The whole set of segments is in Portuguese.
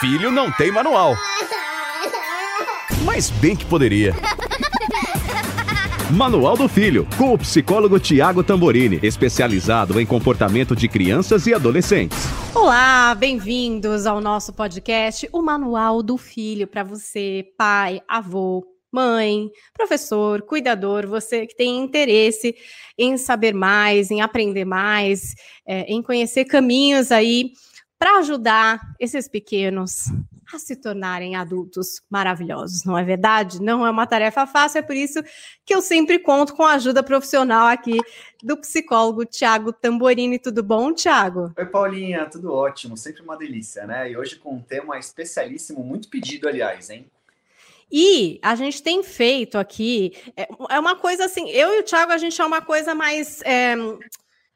filho não tem manual. Mas bem que poderia. Manual do Filho, com o psicólogo Tiago Tamborini, especializado em comportamento de crianças e adolescentes. Olá, bem-vindos ao nosso podcast, o Manual do Filho, para você, pai, avô, mãe, professor, cuidador, você que tem interesse em saber mais, em aprender mais, é, em conhecer caminhos aí para ajudar esses pequenos a se tornarem adultos maravilhosos, não é verdade? Não é uma tarefa fácil, é por isso que eu sempre conto com a ajuda profissional aqui do psicólogo Tiago Tamborini. Tudo bom, Tiago? Oi, Paulinha, tudo ótimo, sempre uma delícia, né? E hoje com um tema especialíssimo, muito pedido, aliás, hein? E a gente tem feito aqui, é, é uma coisa assim, eu e o Thiago, a gente é uma coisa mais. É,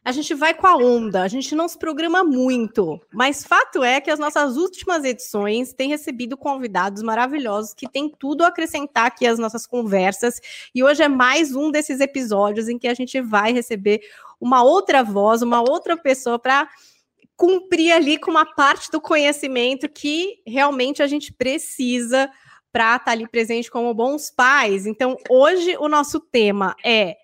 a gente vai com a onda, a gente não se programa muito, mas fato é que as nossas últimas edições têm recebido convidados maravilhosos que têm tudo a acrescentar aqui às nossas conversas, e hoje é mais um desses episódios em que a gente vai receber uma outra voz, uma outra pessoa para cumprir ali com uma parte do conhecimento que realmente a gente precisa para estar tá ali presente como bons pais. Então, hoje o nosso tema é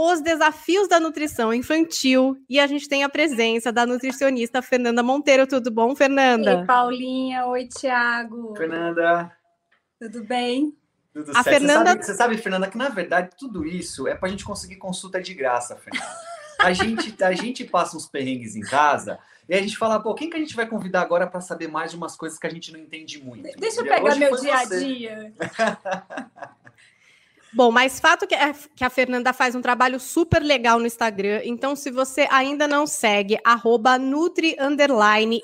os desafios da nutrição infantil e a gente tem a presença da nutricionista Fernanda Monteiro. Tudo bom, Fernanda? Oi, Paulinha. Oi, Tiago. Fernanda. Tudo bem? Tudo a certo. Fernanda... Você sabe, você sabe, Fernanda, que na verdade tudo isso é para a gente conseguir consulta de graça, Fernanda. A gente, a gente passa uns perrengues em casa e a gente fala, pô, quem que a gente vai convidar agora para saber mais de umas coisas que a gente não entende muito? Deixa eu pegar Hoje meu dia a dia. Bom, mas fato que a, que a Fernanda faz um trabalho super legal no Instagram. Então, se você ainda não segue, arroba Nutri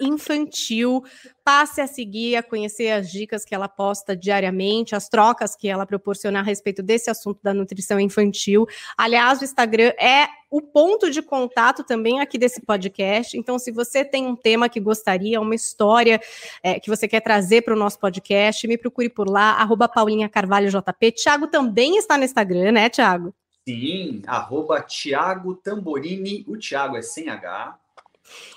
Infantil, passe a seguir, a conhecer as dicas que ela posta diariamente, as trocas que ela proporciona a respeito desse assunto da nutrição infantil. Aliás, o Instagram é o ponto de contato também aqui desse podcast. Então, se você tem um tema que gostaria, uma história é, que você quer trazer para o nosso podcast, me procure por lá, arroba Paulinha Carvalho JP. Tiago também está no Instagram, né, Tiago? Sim, arroba Tiago Tamborini, o Tiago é sem H.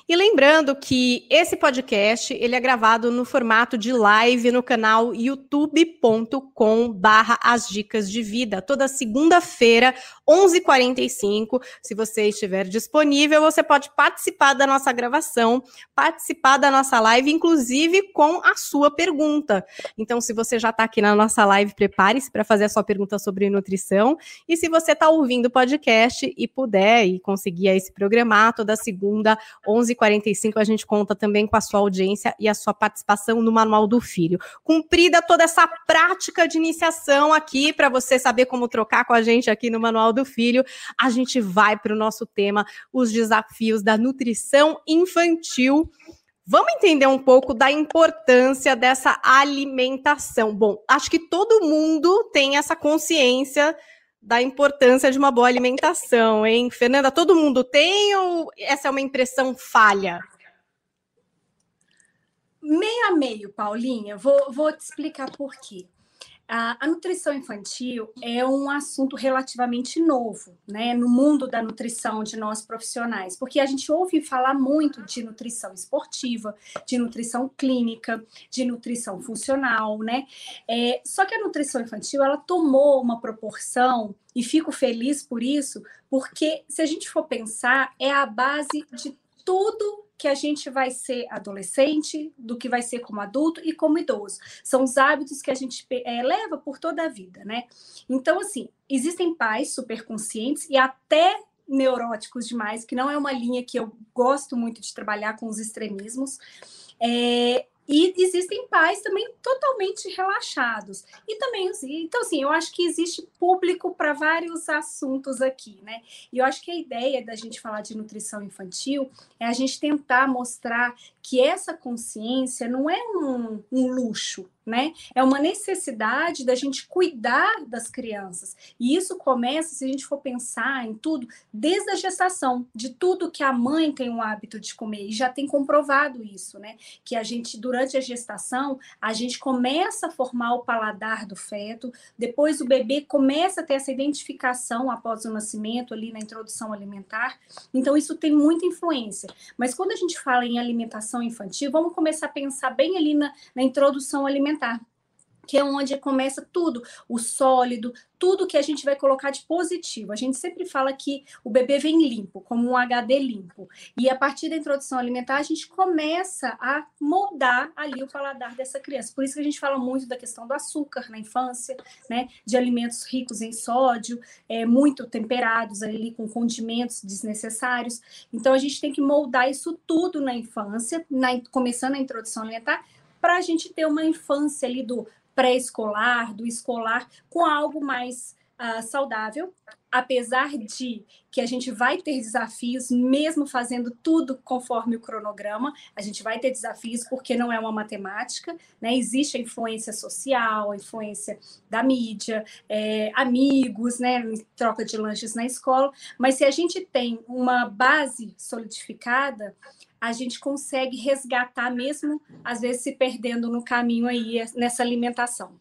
E lembrando que esse podcast ele é gravado no formato de live no canal youtube.com barra as dicas de vida, toda segunda-feira, 11h45. Se você estiver disponível, você pode participar da nossa gravação, participar da nossa live, inclusive com a sua pergunta. Então, se você já está aqui na nossa live, prepare-se para fazer a sua pergunta sobre nutrição. E se você está ouvindo o podcast e puder e conseguir aí se programar toda segunda, 11 45 a gente conta também com a sua audiência e a sua participação no Manual do Filho. Cumprida toda essa prática de iniciação aqui para você saber como trocar com a gente aqui no Manual do Filho, a gente vai para o nosso tema, os desafios da nutrição infantil. Vamos entender um pouco da importância dessa alimentação. Bom, acho que todo mundo tem essa consciência da importância de uma boa alimentação, hein? Fernanda, todo mundo tem ou essa é uma impressão falha? Meio a meio, Paulinha. Vou, vou te explicar por quê. A, a, nutrição infantil é um assunto relativamente novo, né, no mundo da nutrição de nós profissionais, porque a gente ouve falar muito de nutrição esportiva, de nutrição clínica, de nutrição funcional, né? É, só que a nutrição infantil ela tomou uma proporção e fico feliz por isso, porque se a gente for pensar, é a base de tudo que a gente vai ser adolescente, do que vai ser como adulto e como idoso. São os hábitos que a gente é, leva por toda a vida, né? Então, assim, existem pais super conscientes e até neuróticos demais, que não é uma linha que eu gosto muito de trabalhar com os extremismos. É, e existem pais também totalmente relaxados. E também, então, assim, eu acho que existe público para vários assuntos aqui, né? E eu acho que a ideia da gente falar de nutrição infantil é a gente tentar mostrar que essa consciência não é um, um luxo, né? É uma necessidade da gente cuidar das crianças. E isso começa, se a gente for pensar em tudo, desde a gestação, de tudo que a mãe tem o hábito de comer. E já tem comprovado isso, né? Que a gente, durante a gestação, a gente começa a formar o paladar do feto, depois o bebê começa a ter essa identificação após o nascimento, ali na introdução alimentar. Então, isso tem muita influência. Mas quando a gente fala em alimentação infantil, vamos começar a pensar bem ali na, na introdução alimentar. alimentar, que é onde começa tudo, o sólido, tudo que a gente vai colocar de positivo. A gente sempre fala que o bebê vem limpo, como um HD limpo. E a partir da introdução alimentar, a gente começa a moldar ali o paladar dessa criança. Por isso que a gente fala muito da questão do açúcar na infância, né? De alimentos ricos em sódio, é, muito temperados ali com condimentos desnecessários. Então a gente tem que moldar isso tudo na infância, na, começando a introdução alimentar, para a gente ter uma infância ali do pré-escolar, do escolar, com algo mais uh, saudável, apesar de que a gente vai ter desafios, mesmo fazendo tudo conforme o cronograma, a gente vai ter desafios porque não é uma matemática, né? Existe a influência social, a influência da mídia, é, amigos, né? Troca de lanches na escola, mas se a gente tem uma base solidificada, a gente consegue resgatar mesmo, às vezes se perdendo no caminho aí nessa alimentação.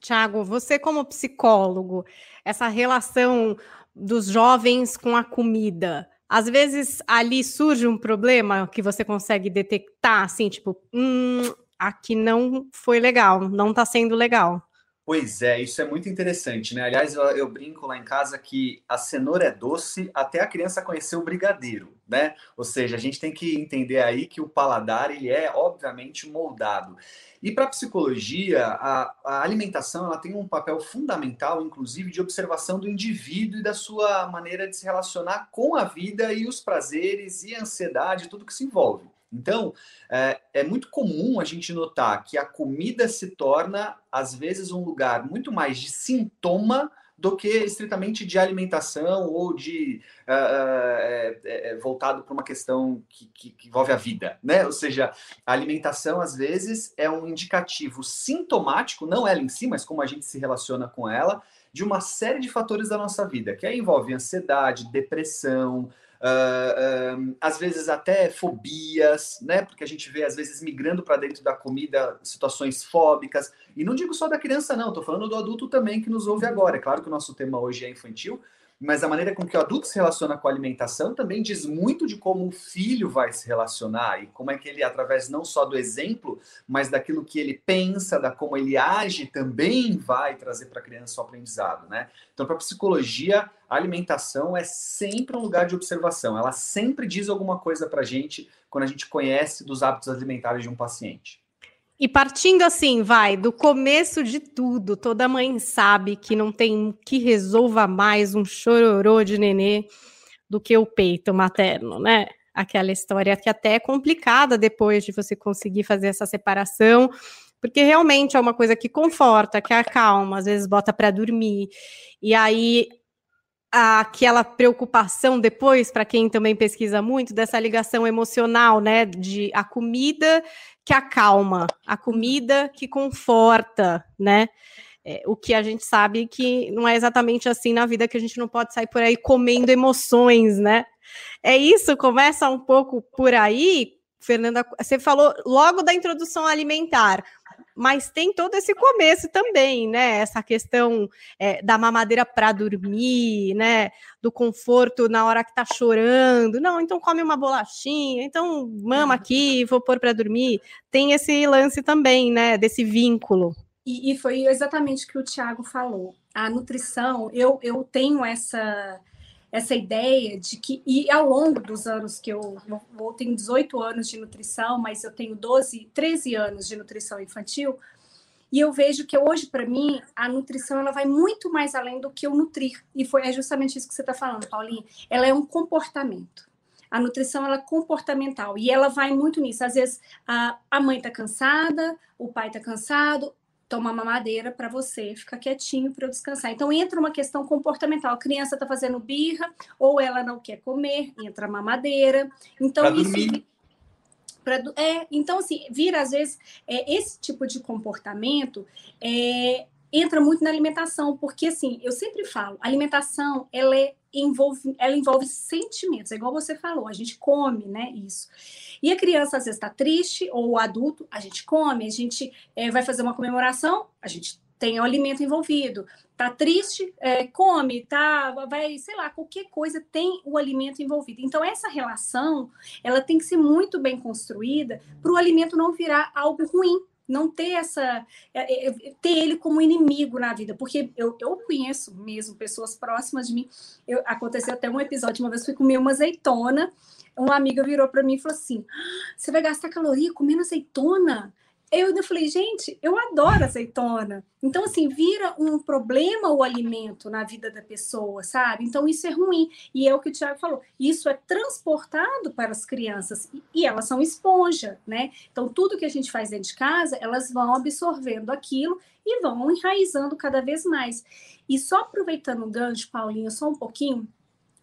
Tiago, você como psicólogo, essa relação dos jovens com a comida, às vezes ali surge um problema que você consegue detectar, assim, tipo, hum, aqui não foi legal, não está sendo legal. Pois é, isso é muito interessante, né? Aliás, eu, eu, brinco lá em casa que a cenoura é doce até a criança conhecer o brigadeiro, né? Ou seja, a gente tem que entender aí que o paladar ele é obviamente moldado. E para a psicologia, a alimentação ela tem um papel fundamental, inclusive, de observação do indivíduo e da sua maneira de se relacionar com a vida e os prazeres e a ansiedade, tudo que se envolve. Então, é, é, muito comum a gente notar que a comida se torna, às vezes, um lugar muito mais de sintoma do que estritamente de alimentação ou de uh, uh, voltado para uma questão que, que, que, envolve a vida, né? Ou seja, a alimentação às vezes é um indicativo sintomático, não ela em si, mas como a gente se relaciona com ela, de uma série de fatores da nossa vida, que aí envolve ansiedade, depressão, Uh, uh, às vezes até fobias, né? Porque a gente vê, às vezes, migrando para dentro da comida situações fóbicas. E não digo só da criança, não, estou falando do adulto também que nos ouve agora. É claro que o nosso tema hoje é infantil, mas a maneira com que o adulto se relaciona com a alimentação também diz muito de como o filho vai se relacionar e como é que ele, através não só do exemplo, mas daquilo que ele pensa, da como ele age, também vai trazer para a criança o aprendizado, né? Então, para a psicologia, a alimentação é sempre um lugar de observação. Ela sempre diz alguma coisa para a gente quando a gente conhece dos hábitos alimentares de um paciente. E partindo assim, vai, do começo de tudo, toda mãe sabe que não tem que resolva mais um chororô de nenê do que o peito materno, né? Aquela história que até é complicada depois de você conseguir fazer essa separação, porque realmente é uma coisa que conforta, que acalma, às vezes bota para dormir. E aí aquela preocupação depois, para quem também pesquisa muito, dessa ligação emocional, né? De a comida que acalma, a comida que conforta, né? É, o que a gente sabe que não é exatamente assim na vida, que a gente não pode sair por aí comendo emoções, né? É isso, começa um pouco por aí, Fernanda. Você falou logo da introdução alimentar, mas tem todo esse começo também, né? Essa questão é, da mamadeira para dormir, né? Do conforto na hora que tá chorando. Não, então come uma bolachinha, então mama aqui, vou pôr para dormir. Tem esse lance também, né? Desse vínculo. E, e foi exatamente o que o Tiago falou. A nutrição, eu, eu tenho essa essa ideia de que, e ao longo dos anos que eu, eu tenho 18 anos de nutrição, mas eu tenho 12, 13 anos de nutrição infantil, e eu vejo que hoje, para mim, a nutrição ela vai muito mais além do que o nutrir. E foi é justamente isso que você está falando, Paulinha. Ela é um comportamento. A nutrição ela é comportamental e ela vai muito nisso. Às vezes a, a mãe está cansada, o pai está cansado, toma mamadeira para você ficar quietinho para eu descansar. Então entra uma questão comportamental. A criança está fazendo birra ou ela não quer comer, entra mamadeira. Então pra isso dormir. Pra, é, então, assim, vira às vezes é, esse tipo de comportamento é, entra muito na alimentação, porque assim, eu sempre falo, alimentação ela é, envolve, ela envolve sentimentos, é igual você falou, a gente come, né? Isso. E a criança às vezes está triste, ou o adulto, a gente come, a gente é, vai fazer uma comemoração, a gente tem o alimento envolvido. Tá triste, é, come, tá, vai, sei lá, qualquer coisa tem o alimento envolvido. Então essa relação, ela tem que ser muito bem construída para o alimento não virar algo ruim, não ter essa é, é, ter ele como inimigo na vida, porque eu, eu conheço mesmo pessoas próximas de mim. Eu, aconteceu até um episódio uma vez fui comer uma azeitona, uma amiga virou para mim e falou assim: ah, "Você vai gastar caloria comendo azeitona?" Eu ainda falei, gente, eu adoro azeitona. Então, assim, vira um problema o alimento na vida da pessoa, sabe? Então, isso é ruim. E é o que o Tiago falou: isso é transportado para as crianças e elas são esponja, né? Então, tudo que a gente faz dentro de casa, elas vão absorvendo aquilo e vão enraizando cada vez mais. E só aproveitando o gancho, Paulinho, só um pouquinho,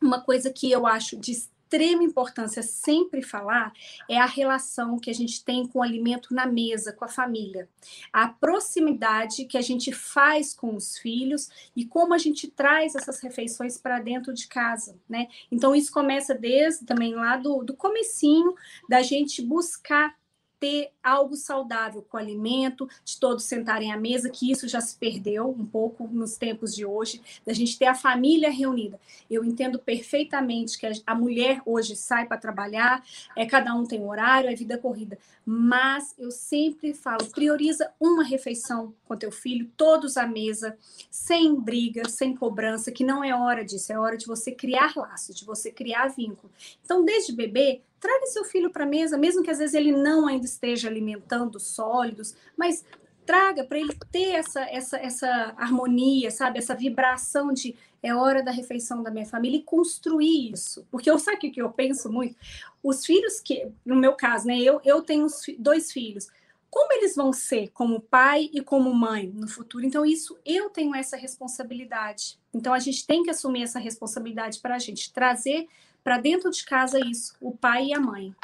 uma coisa que eu acho de extrema importância sempre falar é a relação que a gente tem com o alimento na mesa, com a família. A proximidade que a gente faz com os filhos e como a gente traz essas refeições para dentro de casa, né? Então isso começa desde também lá do, do comecinho da gente buscar ter algo saudável com alimento, de todos sentarem à mesa, que isso já se perdeu um pouco nos tempos de hoje, da gente ter a família reunida. Eu entendo perfeitamente que a mulher hoje sai para trabalhar, é cada um tem horário, é vida corrida, mas eu sempre falo, prioriza uma refeição com teu filho, todos à mesa, sem briga, sem cobrança, que não é hora disso, é hora de você criar laços, de você criar vínculo. Então, desde bebê, traga seu filho para a mesa, mesmo que às vezes ele não ainda esteja alimentando sólidos, mas traga para ele ter essa, essa, essa harmonia, sabe? Essa vibração de é hora da refeição da minha família e construir isso. Porque eu sabe o que eu penso muito? Os filhos que, no meu caso, né? Eu, eu tenho dois filhos. Como eles vão ser como pai e como mãe no futuro? Então, isso eu tenho essa responsabilidade. Então, a gente tem que assumir essa responsabilidade para a gente trazer para dentro de casa isso, o pai e a mãe.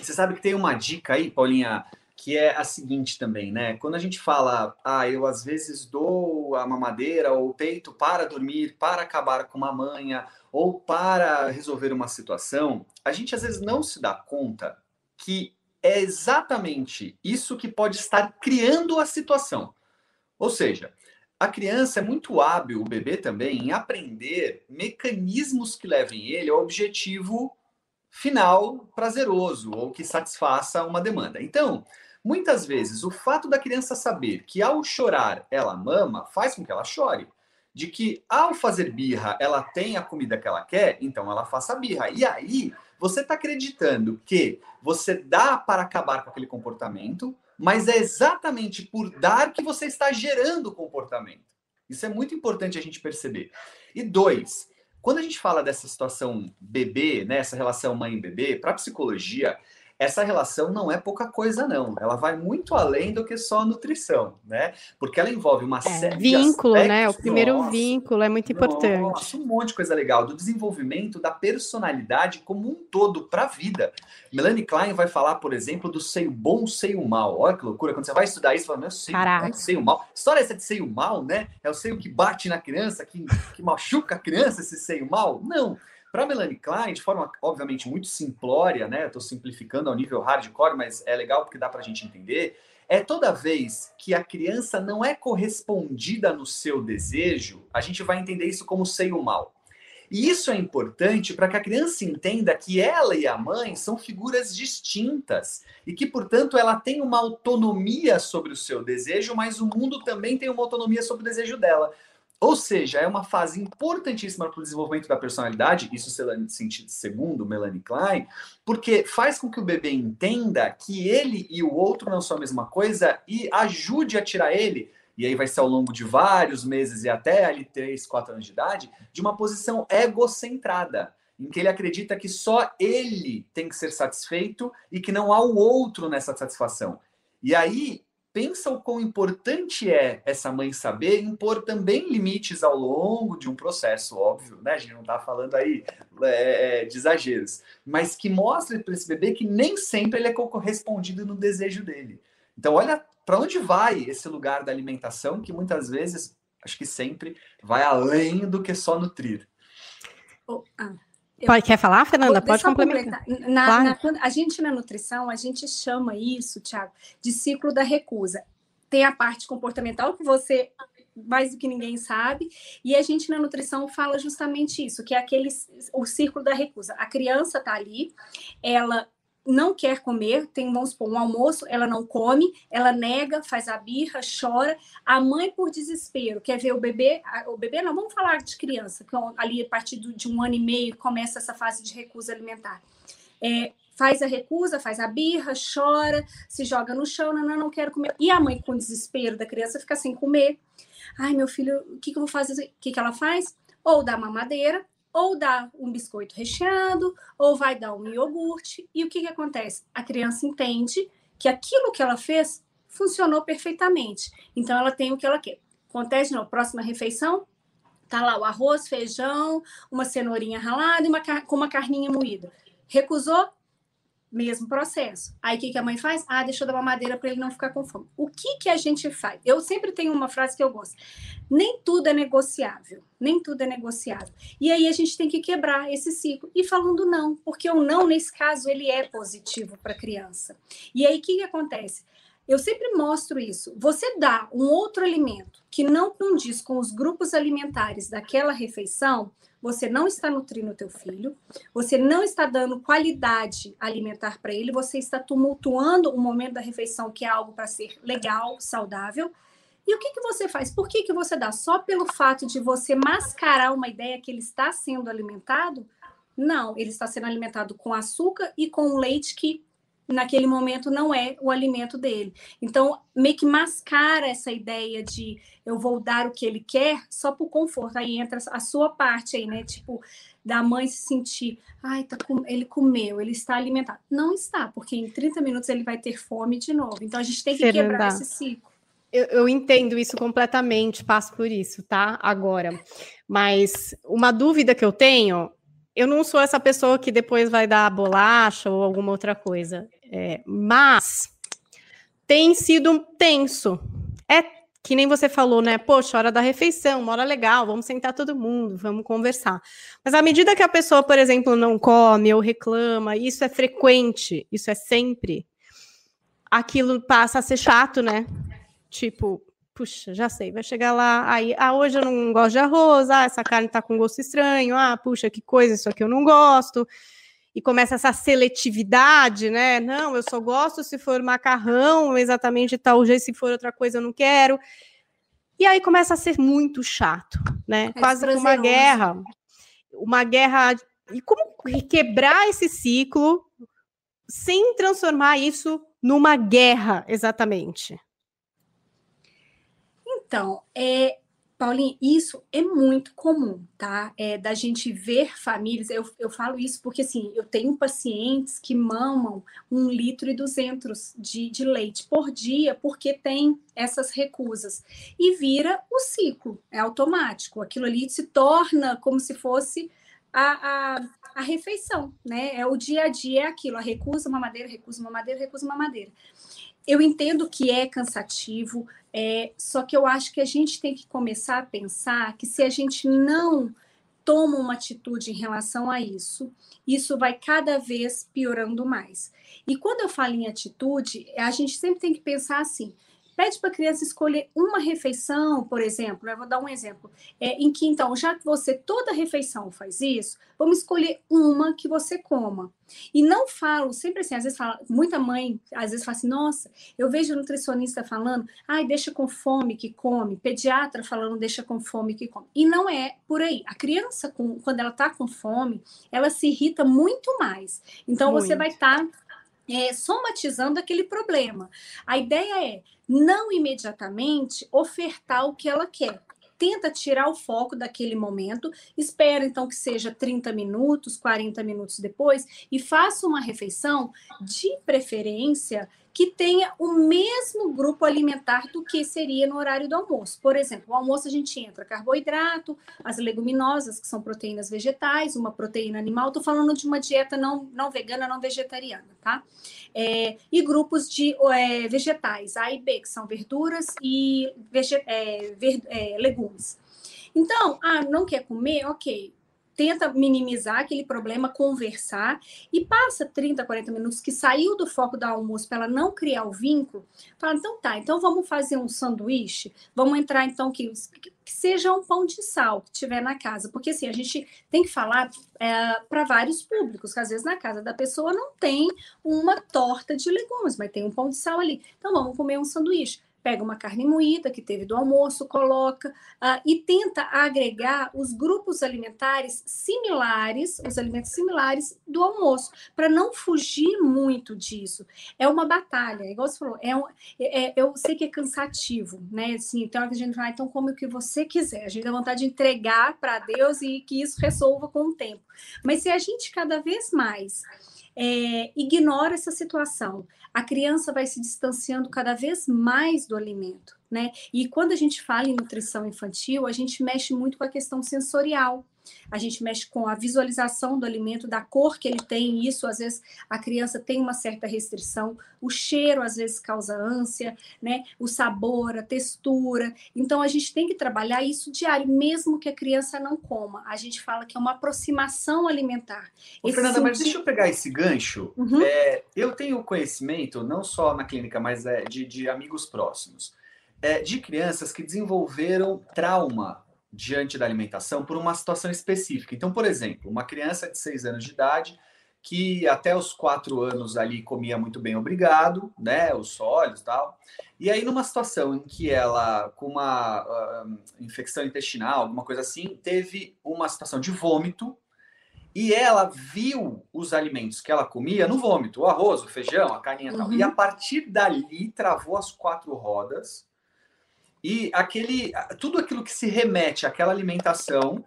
Você sabe que tem uma dica aí, Paulinha, que é a seguinte também, né? Quando a gente fala, ah, eu às vezes dou a mamadeira ou o peito para dormir, para acabar com uma manha ou para resolver uma situação, a gente às vezes não se dá conta que é exatamente isso que pode estar criando a situação. Ou seja, a criança é muito hábil, o bebê também, em aprender mecanismos que levem ele ao objetivo final prazeroso ou que satisfaça uma demanda. Então, muitas vezes, o fato da criança saber que ao chorar ela mama faz com que ela chore. De que ao fazer birra ela tem a comida que ela quer, então ela faça birra. E aí você está acreditando que você dá para acabar com aquele comportamento, mas é exatamente por dar que você está gerando comportamento. Isso é muito importante a gente perceber. E dois, quando a gente fala dessa situação bebê, né, essa relação mãe-bebê, para psicologia, essa relação não é pouca coisa, não. Ela vai muito além do que só nutrição, né? Porque ela envolve uma é, série vínculo, de né? O primeiro nossa, vínculo é muito importante. Nossa, um monte de coisa legal do desenvolvimento da personalidade como um todo para a vida. Melanie Klein vai falar, por exemplo, do seio bom, seio mal. Olha que loucura quando você vai estudar isso, você fala, meu seio, é seio mal. História essa de seio mal, né? É o seio que bate na criança, que, que machuca a criança, esse seio mal? Não. Para Melanie Klein, de forma obviamente muito simplória, né? Estou simplificando ao nível hardcore, mas é legal porque dá para a gente entender. É toda vez que a criança não é correspondida no seu desejo, a gente vai entender isso como seio mal. E isso é importante para que a criança entenda que ela e a mãe são figuras distintas e que, portanto, ela tem uma autonomia sobre o seu desejo, mas o mundo também tem uma autonomia sobre o desejo dela. Ou seja, é uma fase importantíssima para o desenvolvimento da personalidade, isso segundo Melanie Klein, porque faz com que o bebê entenda que ele e o outro não são a mesma coisa e ajude a tirar ele, e aí vai ser ao longo de vários meses e até ali 3, 4 anos de idade, de uma posição egocentrada, em que ele acredita que só ele tem que ser satisfeito e que não há o outro nessa satisfação. E aí pensa o quão importante é essa mãe saber impor também limites ao longo de um processo, óbvio, né? A gente não está falando aí é, é, de exageros, mas que mostra para esse bebê que nem sempre ele é correspondido no desejo dele. Então, olha para onde vai esse lugar da alimentação, que muitas vezes, acho que sempre, vai além do que só nutrir. Oh, ah. Pode, quer falar, Fernanda? Pode complementar. Na, claro. na, a gente na nutrição, a gente chama isso, Tiago, de ciclo da recusa. Tem a parte comportamental que você mais do que ninguém sabe, e a gente na nutrição fala justamente isso, que é aquele o círculo da recusa. A criança está ali, ela não quer comer, tem, vamos supor, um almoço, ela não come, ela nega, faz a birra, chora. A mãe, por desespero, quer ver o bebê, o bebê não, vamos falar de criança, que é ali a partir de um ano e meio começa essa fase de recusa alimentar. É, faz a recusa, faz a birra, chora, se joga no chão, não, não, não quero comer. E a mãe, com desespero da criança, fica sem comer. Ai, meu filho, o que, que eu vou fazer? O que, que ela faz? Ou dá mamadeira, ou dá um biscoito recheado, ou vai dar um iogurte. E o que, que acontece? A criança entende que aquilo que ela fez funcionou perfeitamente. Então, ela tem o que ela quer. Acontece na próxima refeição, tá lá o arroz, feijão, uma cenourinha ralada e uma, com uma carninha moída. Recusou? Mesmo processo. Aí o que, que a mãe faz? Ah, deixa eu dar uma madeira para ele não ficar com fome. O que, que a gente faz? Eu sempre tenho uma frase que eu gosto. Nem tudo é negociável. Nem tudo é negociável. E aí a gente tem que quebrar esse ciclo. E falando não, porque o não, nesse caso, ele é positivo para a criança. E aí o que, que acontece? Eu sempre mostro isso. Você dá um outro alimento que não condiz com os grupos alimentares daquela refeição, você não está nutrindo o teu filho, você não está dando qualidade alimentar para ele, você está tumultuando o momento da refeição, que é algo para ser legal, saudável. E o que, que você faz? Por que, que você dá? Só pelo fato de você mascarar uma ideia que ele está sendo alimentado? Não, ele está sendo alimentado com açúcar e com leite que naquele momento não é o alimento dele. Então, meio que mascara essa ideia de eu vou dar o que ele quer só por conforto. Aí entra a sua parte aí, né? Tipo, da mãe se sentir, ai, tá com... ele comeu, ele está alimentado. Não está, porque em 30 minutos ele vai ter fome de novo. Então, a gente tem que Fernanda, quebrar esse ciclo. Eu, eu entendo isso completamente, passo por isso, tá? Agora. Mas uma dúvida que eu tenho eu não sou essa pessoa que depois vai dar bolacha ou alguma outra coisa. É, mas tem sido tenso. É que nem você falou, né? Poxa, hora da refeição, uma hora legal, vamos sentar todo mundo, vamos conversar. Mas à medida que a pessoa, por exemplo, não come ou reclama, isso é frequente, isso é sempre, aquilo passa a ser chato, né? Tipo, puxa, já sei, vai chegar lá, aí, ah, hoje eu não gosto de arroz, ah, essa carne tá com gosto estranho, ah, puxa, que coisa, isso aqui eu não gosto e começa essa seletividade, né? Não, eu só gosto se for macarrão, exatamente tal jeito, se for outra coisa eu não quero. E aí começa a ser muito chato, né? É Quase uma guerra. Uma guerra. E como quebrar esse ciclo sem transformar isso numa guerra, exatamente? Então, é, Paulinho, isso é muito comum, tá? É, da gente ver famílias, eu, eu falo isso porque, assim, eu tenho pacientes que mamam um litro e duzentos de, de leite por dia, porque tem essas recusas. E vira o ciclo, é automático. Aquilo ali se torna como se fosse a, a, a refeição, né? É o dia a dia, é aquilo, a recusa uma madeira, recusa uma madeira, recusa uma madeira. Eu entendo que é cansativo, é, só que eu acho que a gente tem que começar a pensar que se a gente não toma uma atitude em relação a isso, isso vai cada vez piorando mais. E quando eu falo em atitude, a gente sempre tem que pensar assim: Pede para a criança escolher uma refeição, por exemplo, eu vou dar um exemplo, é, em que então, já que você toda refeição faz isso, vamos escolher uma que você coma. E não falo, sempre assim, às vezes fala, muita mãe às vezes fala assim, nossa, eu vejo nutricionista falando, ai, deixa com fome que come, pediatra falando, deixa com fome que come. E não é por aí. A criança, com, quando ela está com fome, ela se irrita muito mais. Então, muito. você vai estar tá é, somatizando aquele problema. A ideia é não imediatamente ofertar o que ela quer. Tenta tirar o foco daquele momento, espera então que seja 30 minutos, 40 minutos depois e faça uma refeição de preferência que tenha o mesmo grupo alimentar do que seria no horário do almoço. Por exemplo, no almoço a gente entra carboidrato, as leguminosas, que são proteínas vegetais, uma proteína animal. Estou falando de uma dieta não, não vegana, não vegetariana, tá? É, e grupos de é, vegetais, A e B, que são verduras e é, ver, é, legumes. Então, ah, não quer comer? Ok tenta minimizar aquele problema, conversar e passa 30, 40 minutos que saiu do foco do almoço para ela não criar o vínculo, fala, então tá, então vamos fazer um sanduíche, vamos entrar então que, que seja um pão de sal que tiver na casa, porque assim, a gente tem que falar é, para vários públicos, que às vezes na casa da pessoa não tem uma torta de legumes, mas tem um pão de sal ali. Então vamos comer um sanduíche pega uma carne moída que teve do almoço, coloca uh, e tenta agregar os grupos alimentares similares, os alimentos similares do almoço, para não fugir muito disso. É uma batalha, igual você falou, é, um, é, é eu sei que é cansativo, né? Assim, então a gente fala, ah, então come o que você quiser, a gente dá vontade de entregar para Deus e que isso resolva com o tempo. Mas se a gente cada vez mais é, ignora essa situação, a criança vai se distanciando cada vez mais do alimento, né? E quando a gente fala em nutrição infantil, a gente mexe muito com a questão sensorial a gente mexe com a visualização do alimento, da cor que ele tem, isso às vezes a criança tem uma certa restrição, o cheiro às vezes causa ânsia, né? O sabor, a textura. Então a gente tem que trabalhar isso diário, mesmo que a criança não coma. A gente fala que é uma aproximação alimentar. Ô, Fernanda, sentido... mas deixa eu pegar esse gancho. Uhum. É, eu tenho conhecimento, não só na clínica, mas é, de, de amigos próximos, é, de crianças que desenvolveram trauma diante da alimentação por uma situação específica. Então, por exemplo, uma criança de 6 anos de idade que até os quatro anos ali comia muito bem, obrigado, né, os sólidos e tal. E aí, numa situação em que ela, com uma uh, infecção intestinal, alguma coisa assim, teve uma situação de vômito, e ela viu os alimentos que ela comia no vômito, o arroz, o feijão, a carninha e tal. E a uhum. partir dali, travou as quatro rodas, e aquele, tudo aquilo que se remete àquela alimentação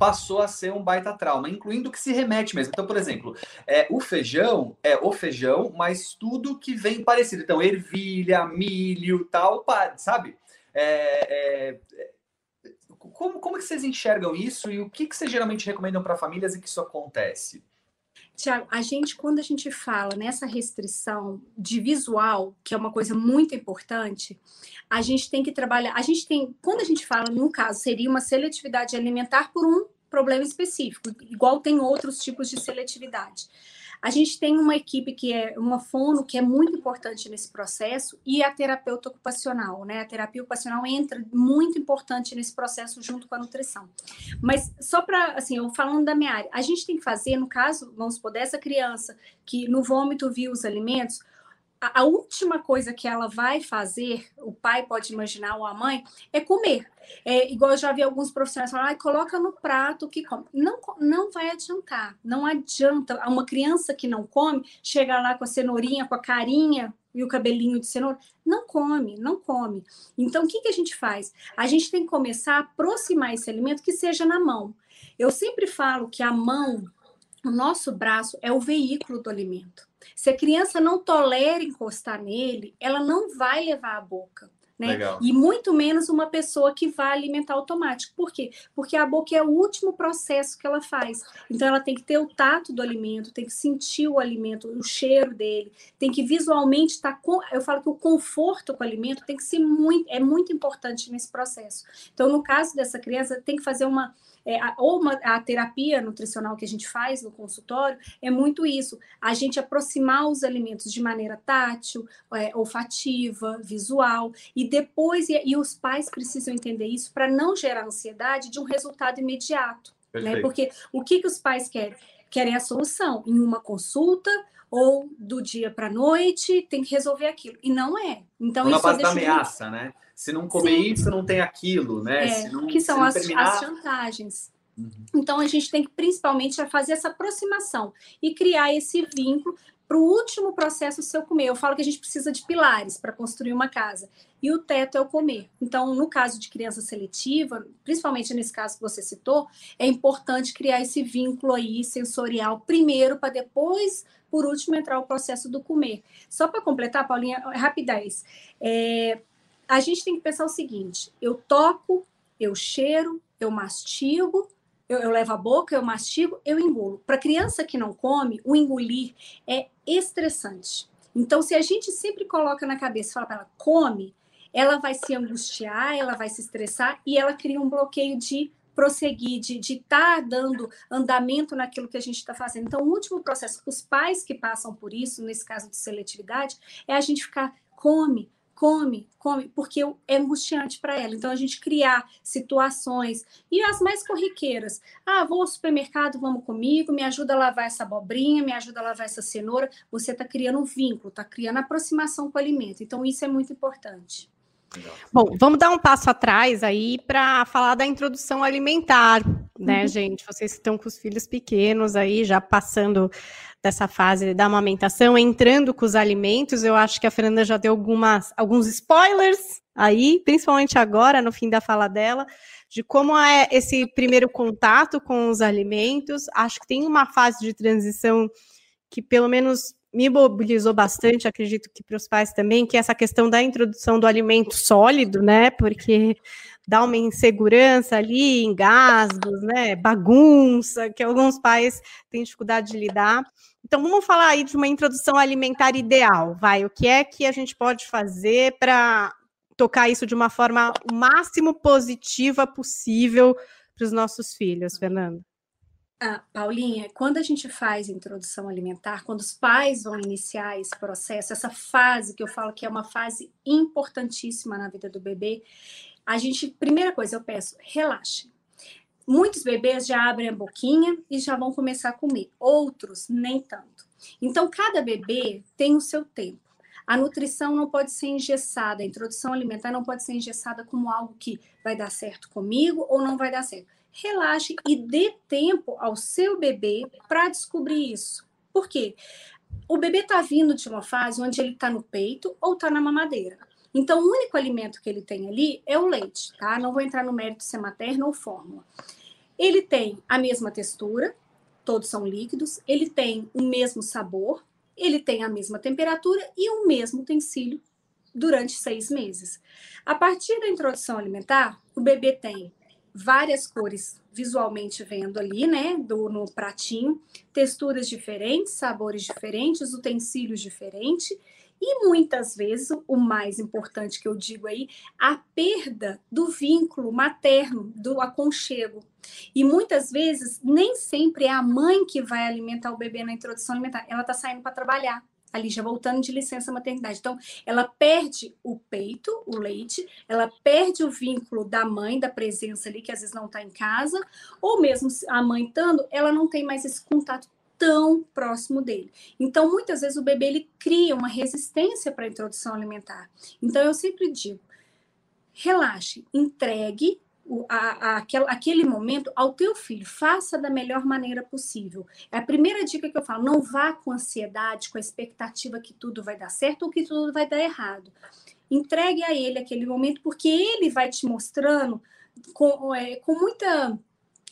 passou a ser um baita trauma, incluindo o que se remete mesmo. Então, por exemplo, é, o feijão é o feijão, mas tudo que vem parecido. Então, ervilha, milho, tal, sabe? É, é, como, como que vocês enxergam isso e o que, que vocês geralmente recomendam para famílias e que isso acontece? Tiago, a gente, quando a gente fala nessa restrição de visual, que é uma coisa muito importante, a gente tem que trabalhar. A gente tem, quando a gente fala, no caso, seria uma seletividade alimentar por um problema específico, igual tem outros tipos de seletividade. A gente tem uma equipe que é uma fono que é muito importante nesse processo e a terapeuta ocupacional, né? A terapia ocupacional entra muito importante nesse processo junto com a nutrição. Mas só para assim, eu falando da minha área, a gente tem que fazer, no caso, vamos supor, dessa criança que no vômito viu os alimentos, a, última coisa que ela vai fazer, o pai pode imaginar, ou a mãe, é comer. É, igual eu já vi alguns profissionais falar, ah, coloca no prato que come. Não, não vai adiantar, não adianta. Uma criança que não come, chega lá com a cenourinha, com a carinha e o cabelinho de cenoura, não come, não come. Então, o que, que a gente faz? A gente tem que começar a aproximar esse alimento que seja na mão. Eu sempre falo que a mão, o nosso braço, é o veículo do alimento. Se a criança não tolera encostar nele, ela não vai levar a boca. Né? E muito menos uma pessoa que vai alimentar automático. Por quê? Porque a boca é o último processo que ela faz. Então ela tem que ter o tato do alimento, tem que sentir o alimento, o cheiro dele, tem que visualmente estar tá com. Eu falo que o conforto com o alimento tem que ser muito, é muito importante nesse processo. Então, no caso dessa criança, tem que fazer uma é, ou uma, a terapia nutricional que a gente faz no consultório, é muito isso, a gente aproximar os alimentos de maneira tátil, é, olfativa, visual, e depois, e, e os pais precisam entender isso para não gerar ansiedade de um resultado imediato. Né? Porque o que, que os pais querem? Querem a solução em uma consulta ou do dia para a noite, tem que resolver aquilo. E não é. Então, Uma base da ameaça, né? Se não comer Sim. isso, não tem aquilo, né? É, não, que são as, terminar... as chantagens. Uhum. Então, a gente tem que principalmente fazer essa aproximação e criar esse vínculo para o último processo seu comer. Eu falo que a gente precisa de pilares para construir uma casa. E o teto é o comer. Então, no caso de criança seletiva, principalmente nesse caso que você citou, é importante criar esse vínculo aí sensorial primeiro, para depois, por último, entrar o processo do comer. Só para completar, Paulinha, rapidez. É, a gente tem que pensar o seguinte: eu toco, eu cheiro, eu mastigo, eu, eu levo a boca, eu mastigo, eu engulo. Para criança que não come, o engolir é estressante. Então, se a gente sempre coloca na cabeça, fala para ela, come, ela vai se angustiar, ela vai se estressar e ela cria um bloqueio de prosseguir, de estar tá dando andamento naquilo que a gente está fazendo. Então, o último processo, os pais que passam por isso, nesse caso de seletividade, é a gente ficar, come, come, come, porque é angustiante para ela. Então, a gente criar situações, e as mais corriqueiras. Ah, vou ao supermercado, vamos comigo, me ajuda a lavar essa abobrinha, me ajuda a lavar essa cenoura. Você está criando um vínculo, está criando aproximação com o alimento. Então, isso é muito importante. Bom, vamos dar um passo atrás aí para falar da introdução alimentar, né, uhum. gente? Vocês estão com os filhos pequenos aí, já passando dessa fase da amamentação, entrando com os alimentos, eu acho que a Fernanda já deu algumas, alguns spoilers aí, principalmente agora, no fim da fala dela, de como é esse primeiro contato com os alimentos. Acho que tem uma fase de transição que, pelo menos me mobilizou bastante, acredito que para os pais também, que é essa questão da introdução do alimento sólido, né? Porque dá uma insegurança ali, engasgos, né? Bagunça, que alguns pais têm dificuldade de lidar. Então, vamos falar aí de uma introdução alimentar ideal, vai? O que é que a gente pode fazer para tocar isso de uma forma o máximo positiva possível para os nossos filhos, Fernando? Ah, Paulinha, quando a gente faz introdução alimentar, quando os pais vão iniciar esse processo, essa fase que eu falo que é uma fase importantíssima na vida do bebê, a gente, primeira coisa, eu peço, relaxe. Muitos bebês já abrem a boquinha e já vão começar a comer, outros nem tanto. Então, cada bebê tem o seu tempo. A nutrição não pode ser engessada, a introdução alimentar não pode ser engessada como algo que vai dar certo comigo ou não vai dar certo relaxe e dê tempo ao seu bebê para descobrir isso. Por quê? O bebê está vindo de uma fase onde ele está no peito ou está na mamadeira. Então, o único alimento que ele tem ali é o leite, tá? Não vou entrar no mérito se é materno ou fórmula. Ele tem a mesma textura, todos são líquidos, ele tem o mesmo sabor, ele tem a mesma temperatura e o mesmo utensílio durante seis meses. A partir da introdução alimentar, o bebê tem várias cores visualmente vendo ali, né, do, no pratinho, texturas diferentes, sabores diferentes, utensílios diferentes, e muitas vezes, o mais importante que eu digo aí, a perda do vínculo materno, do aconchego. E muitas vezes, nem sempre é a mãe que vai alimentar o bebê na introdução alimentar, ela está saindo para trabalhar ali já voltando de licença maternidade. Então, ela perde o peito, o leite, ela perde o vínculo da mãe, da presença ali, que às vezes não está em casa, ou mesmo a mãe estando, ela não tem mais esse contato tão próximo dele. Então, muitas vezes o bebê ele cria uma resistência para a introdução alimentar. Então, eu sempre digo, relaxe, entregue a, a, aquele, aquele momento ao teu filho. Faça da melhor maneira possível. É a primeira dica que eu falo. Não vá com ansiedade, com a expectativa que tudo vai dar certo ou que tudo vai dar errado. Entregue a ele aquele momento, porque ele vai te mostrando com, é, com muita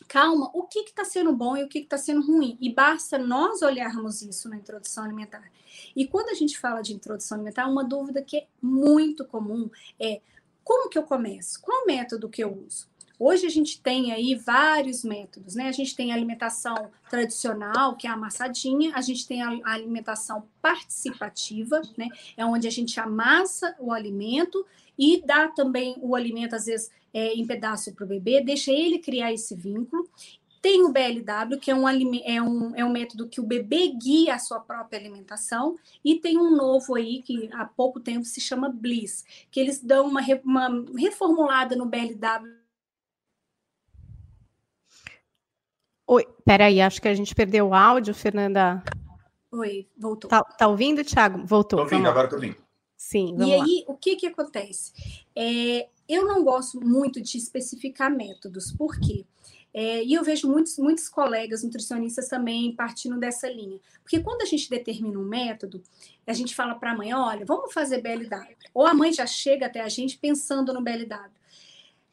calma o que está sendo bom e o que está sendo ruim. E basta nós olharmos isso na introdução alimentar. E quando a gente fala de introdução alimentar, uma dúvida que é muito comum é como que eu começo? Qual método que eu uso? Hoje a gente tem aí vários métodos, né? A gente tem a alimentação tradicional, que é a amassadinha, a gente tem a alimentação participativa, né? É onde a gente amassa o alimento e dá também o alimento, às vezes, é, em pedaço para o bebê, deixa ele criar esse vínculo. Tem o BLW, que é um, é, um, é um método que o bebê guia a sua própria alimentação, e tem um novo aí, que há pouco tempo se chama Bliss, que eles dão uma, uma reformulada no BLW. Oi, peraí, acho que a gente perdeu o áudio, Fernanda. Oi, voltou. Tá, tá ouvindo, Thiago? Voltou. Tô ouvindo, agora tô ouvindo. Sim, E lá. aí, o que que acontece? É, eu não gosto muito de especificar métodos, por quê? É, e eu vejo muitos, muitos colegas nutricionistas também partindo dessa linha. Porque quando a gente determina um método, a gente fala para a mãe: olha, vamos fazer BLW. Ou a mãe já chega até a gente pensando no BLW.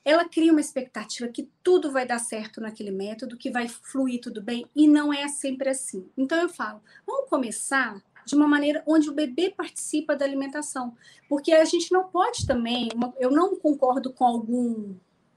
Ela cria uma expectativa que tudo vai dar certo naquele método, que vai fluir tudo bem, e não é sempre assim. Então eu falo: vamos começar de uma maneira onde o bebê participa da alimentação. Porque a gente não pode também, eu não concordo com algum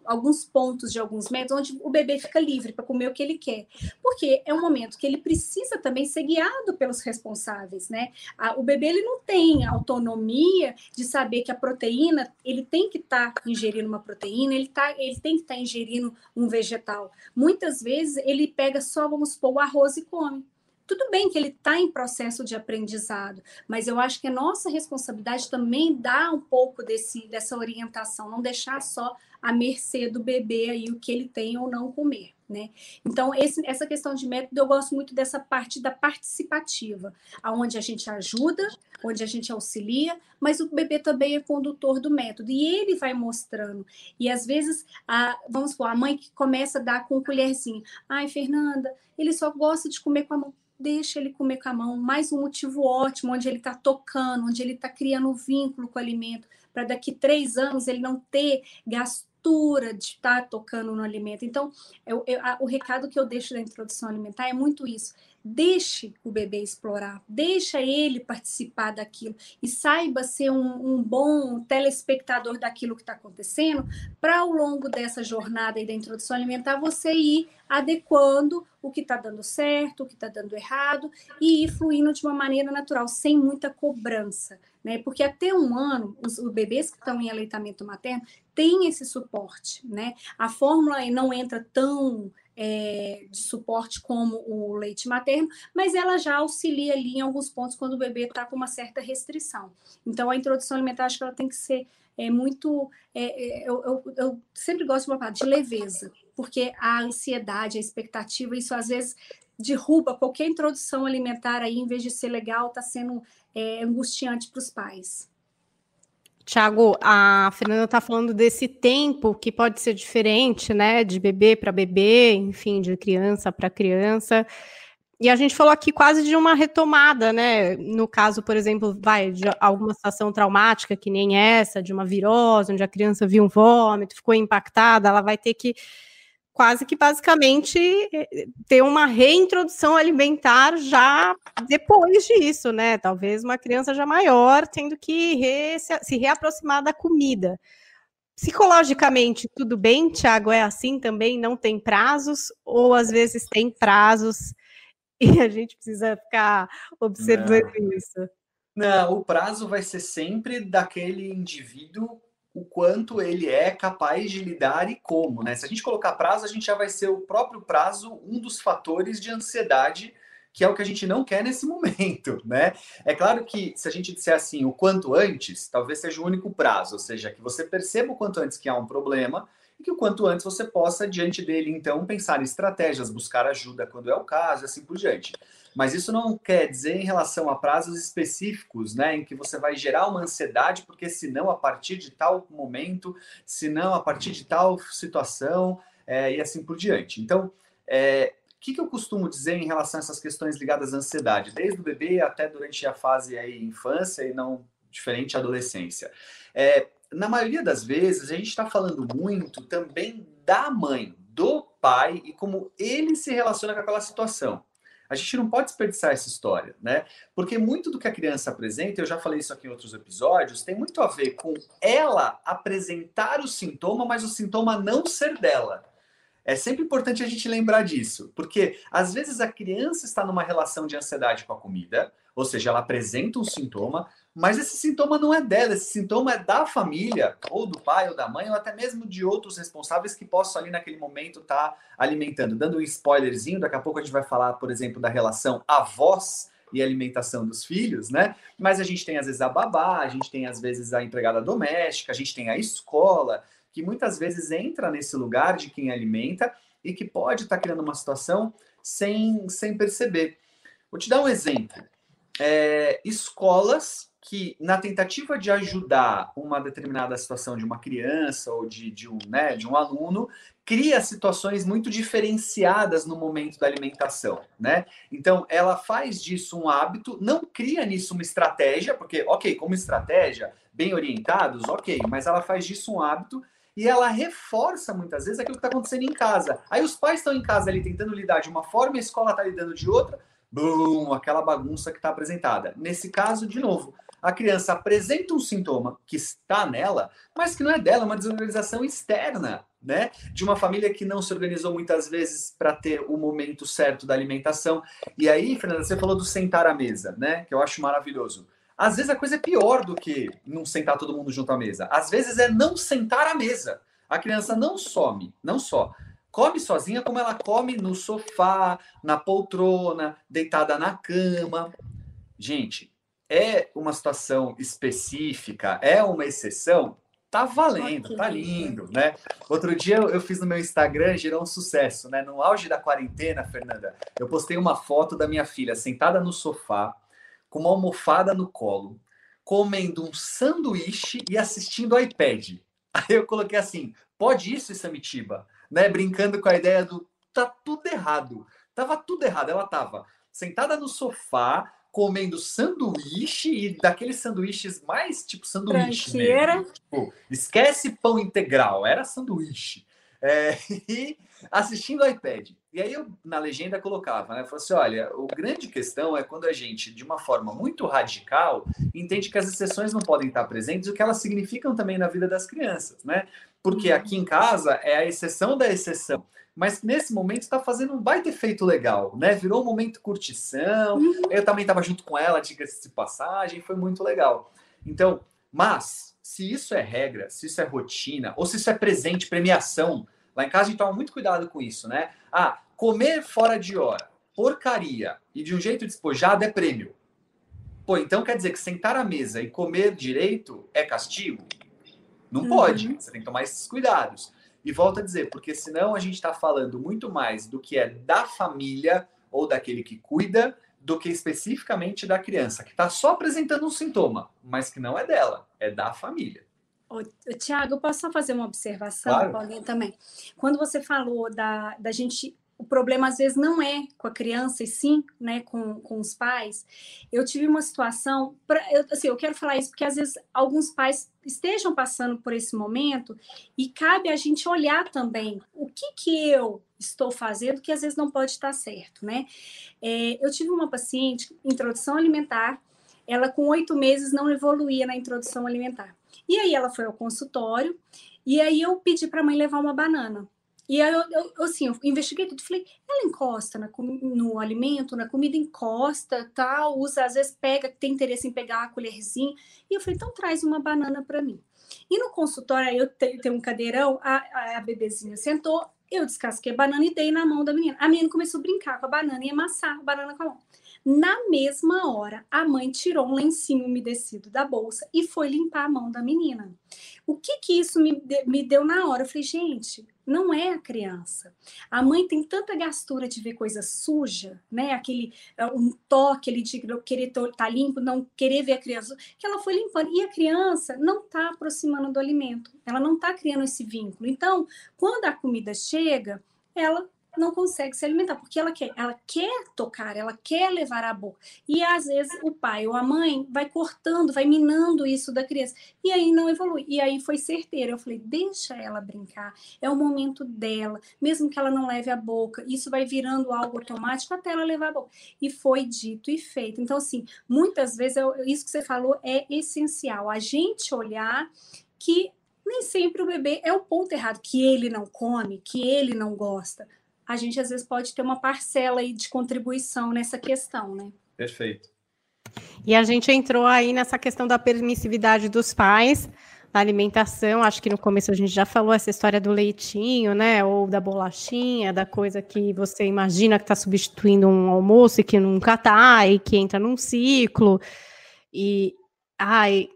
alguns pontos de alguns métodos onde o bebê fica livre para comer o que ele quer. Porque é um momento que ele precisa também ser guiado pelos responsáveis, né? o bebê ele não tem autonomia de saber que a proteína, ele tem que estar tá ingerindo uma proteína, ele, tá, ele tem que estar tá ingerindo um vegetal. Muitas vezes ele pega só, vamos supor, o arroz e come. Tudo bem que ele está em processo de aprendizado, mas eu acho que é nossa responsabilidade também dar um pouco desse, dessa orientação, não deixar só à mercê do bebê aí o que ele tem ou não comer. Né? Então, esse, essa questão de método, eu gosto muito dessa parte da participativa, aonde a gente ajuda, onde a gente auxilia, mas o bebê também é condutor do método, e ele vai mostrando. E às vezes, a, vamos supor, a mãe que começa a dar com colherzinha, ai, Fernanda, ele só gosta de comer com a mão deixa ele comer com a mão. Mais um motivo ótimo, onde ele está tocando, onde ele está criando vínculo com o alimento, para daqui três anos ele não ter gastura de estar tá tocando no alimento. Então, eu, eu, a, o recado que eu deixo da introdução alimentar é muito isso. Deixe o bebê explorar, deixa ele participar daquilo e saiba ser um, um bom telespectador daquilo que está acontecendo, para ao longo dessa jornada e da introdução alimentar você ir adequando o que está dando certo, o que está dando errado e ir fluindo de uma maneira natural, sem muita cobrança. Né? Porque até um ano, os, os bebês que estão em aleitamento materno têm esse suporte. Né? A fórmula não entra tão é, de suporte como o leite materno, mas ela já auxilia ali em alguns pontos quando o bebê está com uma certa restrição. Então, a introdução alimentar, acho que ela tem que ser é, muito. É, é eu, eu, eu, sempre gosto de uma palavra de leveza, porque a ansiedade, a expectativa, isso às vezes derruba qualquer introdução alimentar aí, em vez de ser legal, está sendo é, angustiante para os pais. Tiago, a Fernanda está falando desse tempo que pode ser diferente, né? De bebê para bebê, enfim, de criança para criança. E a gente falou aqui quase de uma retomada, né? No caso, por exemplo, vai de alguma situação traumática que nem essa, de uma virose, onde a criança viu um vômito, ficou impactada, ela vai ter que quase que basicamente eh, ter uma reintrodução alimentar já depois disso, né? Talvez uma criança já maior tendo que re, se reaproximar da comida. Psicologicamente, tudo bem, Tiago? É assim também? Não tem prazos? Ou às vezes tem prazos e a gente precisa ficar observando Não. isso? Não, o prazo vai ser sempre daquele indivíduo o quanto ele é capaz de lidar e como, né? Se a gente colocar prazo, a gente já vai ser o próprio prazo um dos fatores de ansiedade, que é o que a gente não quer nesse momento, né? É claro que se a gente disser assim, o quanto antes, talvez seja o único prazo, ou seja, que você perceba o quanto antes que há um problema e que o quanto antes você possa, diante dele, então, pensar em estratégias, buscar ajuda quando é o caso, assim por diante. Mas isso não quer dizer em relação a prazos específicos, né, em que você vai gerar uma ansiedade, porque senão a partir de tal momento, senão a partir de tal situação, é, e assim por diante. Então, é, o que, que, eu costumo dizer em relação a essas questões ligadas à ansiedade, desde o bebê até durante a fase aí infância e não diferente adolescência? É, na maioria das vezes, a gente está falando muito também da mãe, do pai e como ele se relaciona com aquela situação. A gente não pode desperdiçar essa história, né? Porque muito do que a criança apresenta, eu já falei isso aqui em outros episódios, tem muito a ver com ela apresentar o sintoma, mas o sintoma não ser dela. É sempre importante a gente lembrar disso, porque às vezes a criança está numa relação de ansiedade com a comida, ou seja, ela apresenta um sintoma, mas esse sintoma não é dela, esse sintoma é da família, ou do pai, ou da mãe, ou até mesmo de outros responsáveis que possam ali naquele momento estar tá alimentando. Dando um spoilerzinho, daqui a pouco a gente vai falar, por exemplo, da relação avós e alimentação dos filhos, né? Mas a gente tem às vezes a babá, a gente tem às vezes a empregada doméstica, a gente tem a escola, que muitas vezes entra nesse lugar de quem alimenta e que pode estar tá criando uma situação sem, sem perceber. Vou te dar um exemplo. É, escolas que, na tentativa de ajudar uma determinada situação de uma criança ou de, de, um, né, de um aluno, cria situações muito diferenciadas no momento da alimentação, né? Então, ela faz disso um hábito, não cria nisso uma estratégia, porque, ok, como estratégia, bem orientados, ok, mas ela faz disso um hábito e ela reforça muitas vezes aquilo que está acontecendo em casa. Aí os pais estão em casa ali tentando lidar de uma forma a escola está lidando de outra, bum, aquela bagunça que está apresentada. Nesse caso, de novo, a criança apresenta um sintoma que está nela, mas que não é dela, é uma desorganização externa, né? De uma família que não se organizou muitas vezes para ter o momento certo da alimentação. E aí, Fernanda, você falou do sentar à mesa, né? Que eu acho maravilhoso. Às vezes a coisa é pior do que não sentar todo mundo junto à mesa. Às vezes é não sentar à mesa. A criança não some, não só come sozinha, como ela come no sofá, na poltrona, deitada na cama. Gente, é uma situação específica, é uma exceção, tá valendo, tá lindo, né? Outro dia eu fiz no meu Instagram, gerou um sucesso, né? No auge da quarentena, Fernanda, eu postei uma foto da minha filha sentada no sofá, com uma almofada no colo, comendo um sanduíche e assistindo o iPad. Aí eu coloquei assim: pode isso, Samitiba? Né? Brincando com a ideia do tá tudo errado. Tava tudo errado. Ela tava sentada no sofá, comendo sanduíche e daqueles sanduíches mais tipo sanduíche. Mesmo. Tipo, esquece pão integral, era sanduíche. É, e assistindo o iPad. E aí eu, na legenda, colocava, né? Falei assim: olha, o grande questão é quando a gente, de uma forma muito radical, entende que as exceções não podem estar presentes, o que elas significam também na vida das crianças, né? Porque uhum. aqui em casa é a exceção da exceção mas nesse momento está fazendo um baita efeito legal, né? Virou um momento curtição. Uhum. Eu também estava junto com ela, diga-se de passagem, foi muito legal. Então, mas se isso é regra, se isso é rotina, ou se isso é presente, premiação, lá em casa a gente toma muito cuidado com isso, né? Ah, comer fora de hora, porcaria e de um jeito despojado é prêmio. Pô, então quer dizer que sentar à mesa e comer direito é castigo? Não uhum. pode, você tem que tomar esses cuidados. E volto a dizer, porque senão a gente está falando muito mais do que é da família ou daquele que cuida, do que especificamente da criança, que está só apresentando um sintoma, mas que não é dela, é da família. Tiago, eu posso só fazer uma observação, claro. Paulinha, também? Quando você falou da, da gente o problema às vezes não é com a criança, e sim né, com, com os pais. Eu tive uma situação, pra, eu, assim, eu quero falar isso porque às vezes alguns pais estejam passando por esse momento e cabe a gente olhar também o que, que eu estou fazendo que às vezes não pode estar certo, né? É, eu tive uma paciente, introdução alimentar, ela com oito meses não evoluía na introdução alimentar. E aí ela foi ao consultório e aí eu pedi para a mãe levar uma banana. E aí eu, eu, assim, eu investiguei tudo, falei, ela encosta na, no alimento, na comida, encosta, tal, usa, às vezes pega, tem interesse em pegar a colherzinha. E eu falei, então traz uma banana para mim. E no consultório, eu tenho um cadeirão, a, a bebezinha sentou, eu descasquei a banana e dei na mão da menina. A menina começou a brincar com a banana e amassar a banana com a mão. Na mesma hora, a mãe tirou um lencinho umedecido da bolsa e foi limpar a mão da menina. O que que isso me, me deu na hora? Eu falei, gente, não é a criança. A mãe tem tanta gastura de ver coisa suja, né? Aquele é, um toque ali de querer estar tá limpo, não querer ver a criança, que ela foi limpando. E a criança não está aproximando do alimento, ela não está criando esse vínculo. Então, quando a comida chega, ela não consegue se alimentar, porque ela quer, ela quer tocar, ela quer levar a boca. E às vezes o pai ou a mãe vai cortando, vai minando isso da criança. E aí não evolui. E aí foi certeiro. Eu falei, deixa ela brincar, é o momento dela, mesmo que ela não leve a boca, isso vai virando algo automático até ela levar a boca. E foi dito e feito. Então, assim, muitas vezes, eu, isso que você falou é essencial, a gente olhar que nem sempre o bebê é o ponto errado, que ele não come, que ele não gosta a gente às vezes pode ter uma parcela aí de contribuição nessa questão, né? Perfeito. E a gente entrou aí nessa questão da permissividade dos pais, da alimentação. Acho que no começo a gente já falou essa história do leitinho, né? Ou da bolachinha, da coisa que você imagina que está substituindo um almoço e que nunca está, e que entra num ciclo. E ai,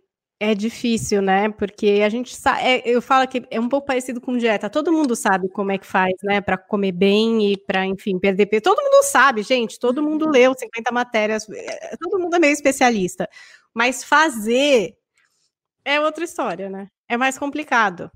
É difícil, né? Porque a gente sabe, é, eu falo que é um pouco parecido com dieta. Todo mundo sabe como é que faz, né? Para comer bem e para, enfim, perder peso. Todo mundo sabe, gente. Todo mundo leu 50 matérias. É, todo mundo é meio especialista. Mas fazer é outra história, né? É mais complicado.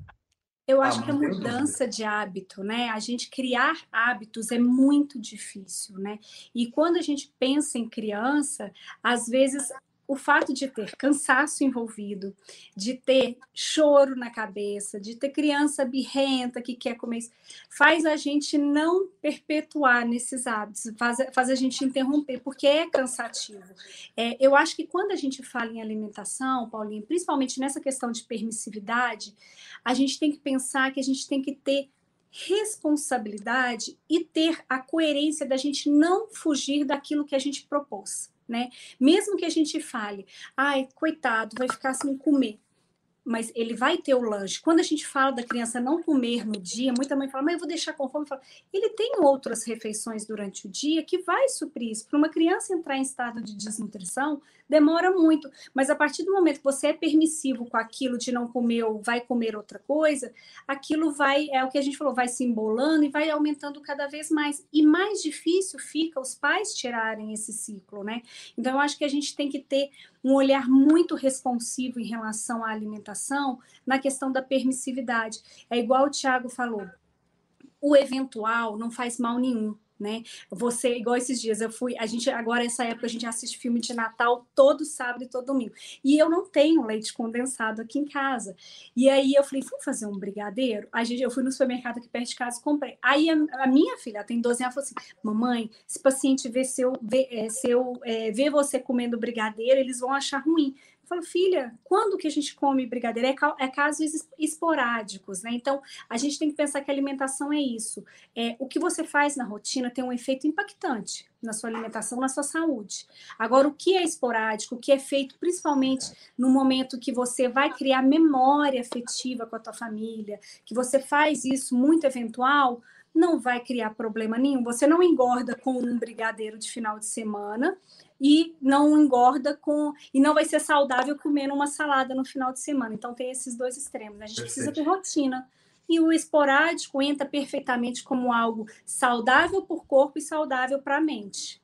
Eu ah, acho que a mudança de hábito, né? A gente criar hábitos é muito difícil, né? E quando a gente pensa em criança, às vezes o fato de ter cansaço envolvido, de ter choro na cabeça, de ter criança birrenta que quer comer, faz a gente não perpetuar nesses hábitos, faz, faz a gente interromper, porque é cansativo. É, eu acho que quando a gente fala em alimentação, Paulinho, principalmente nessa questão de permissividade, a gente tem que pensar que a gente tem que ter responsabilidade e ter a coerência da gente não fugir daquilo que a gente propôs né? Mesmo que a gente fale, ai, coitado, vai ficar sem comer mas ele vai ter o lanche. Quando a gente fala da criança não comer no dia, muita mãe fala, mas eu vou deixar com fome. Ele tem outras refeições durante o dia que vai suprir isso. Para uma criança entrar em estado de desnutrição, demora muito. Mas a partir do momento que você é permissivo com aquilo de não comer ou vai comer outra coisa, aquilo vai, é o que a gente falou, vai se embolando e vai aumentando cada vez mais. E mais difícil fica os pais tirarem esse ciclo, né? Então, eu acho que a gente tem que ter um olhar muito responsivo em relação à alimentação na questão da permissividade. É igual o Tiago falou, o eventual não faz mal nenhum né? Você, igual esses dias, eu fui, a gente, agora essa época, a gente assiste filme de Natal todo sábado e todo domingo. E eu não tenho leite condensado aqui em casa. E aí eu falei, vamos fazer um brigadeiro? A gente, eu fui no supermercado aqui perto de casa e comprei. Aí a, a minha filha, tem 12 anos, falou assim: mamãe, se paciente vê, seu, vê, é, seu, é, vê você comendo brigadeiro, eles vão achar ruim. Eu falo, filha, quando que a gente come brigadeiro? É, é casos esporádicos, né? Então, a gente tem que pensar que a alimentação é isso. É, o que você faz na rotina tem um efeito impactante na sua alimentação, na sua saúde. Agora, o que é esporádico, o que é feito principalmente no momento que você vai criar memória afetiva com a tua família, que você faz isso muito eventual, não vai criar problema nenhum. Você não engorda com um brigadeiro de final de semana, e não engorda com e não vai ser saudável comendo uma salada no final de semana. Então tem esses dois extremos. Né? A gente Perfeito. precisa ter rotina. E o esporádico entra perfeitamente como algo saudável por corpo e saudável para a mente.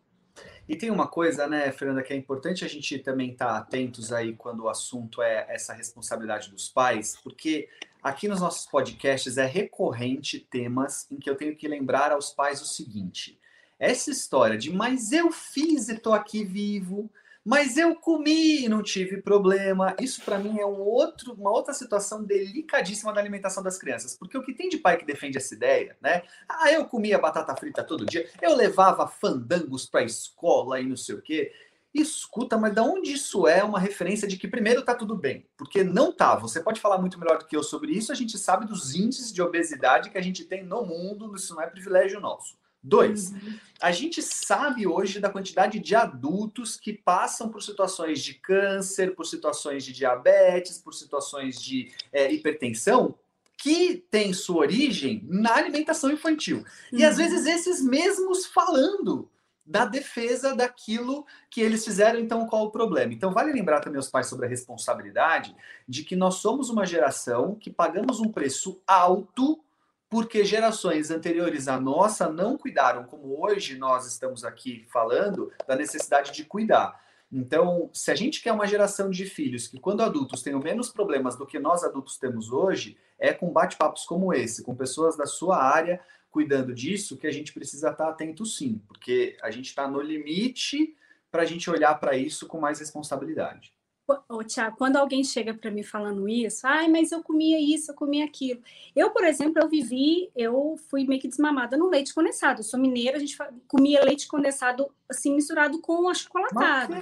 E tem uma coisa, né, Fernanda, que é importante a gente também estar tá atentos aí quando o assunto é essa responsabilidade dos pais, porque aqui nos nossos podcasts é recorrente temas em que eu tenho que lembrar aos pais o seguinte: essa história de mas eu fiz e tô aqui vivo, mas eu comi e não tive problema. Isso para mim é um outro, uma outra situação delicadíssima da alimentação das crianças, porque o que tem de pai que defende essa ideia, né? Ah, eu comia batata frita todo dia, eu levava fandangos para escola e não sei o quê. Escuta, mas da onde isso é uma referência de que primeiro tá tudo bem? Porque não tá. Você pode falar muito melhor do que eu sobre isso. A gente sabe dos índices de obesidade que a gente tem no mundo, isso não é privilégio nosso. Dois, uhum. a gente sabe hoje da quantidade de adultos que passam por situações de câncer, por situações de diabetes, por situações de é, hipertensão, que tem sua origem na alimentação infantil. E às uhum. vezes esses mesmos falando da defesa daquilo que eles fizeram, então qual o problema? Então vale lembrar também os pais sobre a responsabilidade de que nós somos uma geração que pagamos um preço alto porque gerações anteriores à nossa não cuidaram, como hoje nós estamos aqui falando, da necessidade de cuidar. Então, se a gente quer uma geração de filhos que, quando adultos, tenham menos problemas do que nós adultos temos hoje, é com bate-papos como esse, com pessoas da sua área cuidando disso, que a gente precisa estar atento sim, porque a gente está no limite para a gente olhar para isso com mais responsabilidade. Ô, Tiago, quando alguém chega para mim falando isso, ai, mas eu comia isso, eu comia aquilo. Eu, por exemplo, eu vivi, eu fui meio que desmamada no leite condensado. Eu sou mineira, a gente comia leite condensado assim misturado com achocolatado.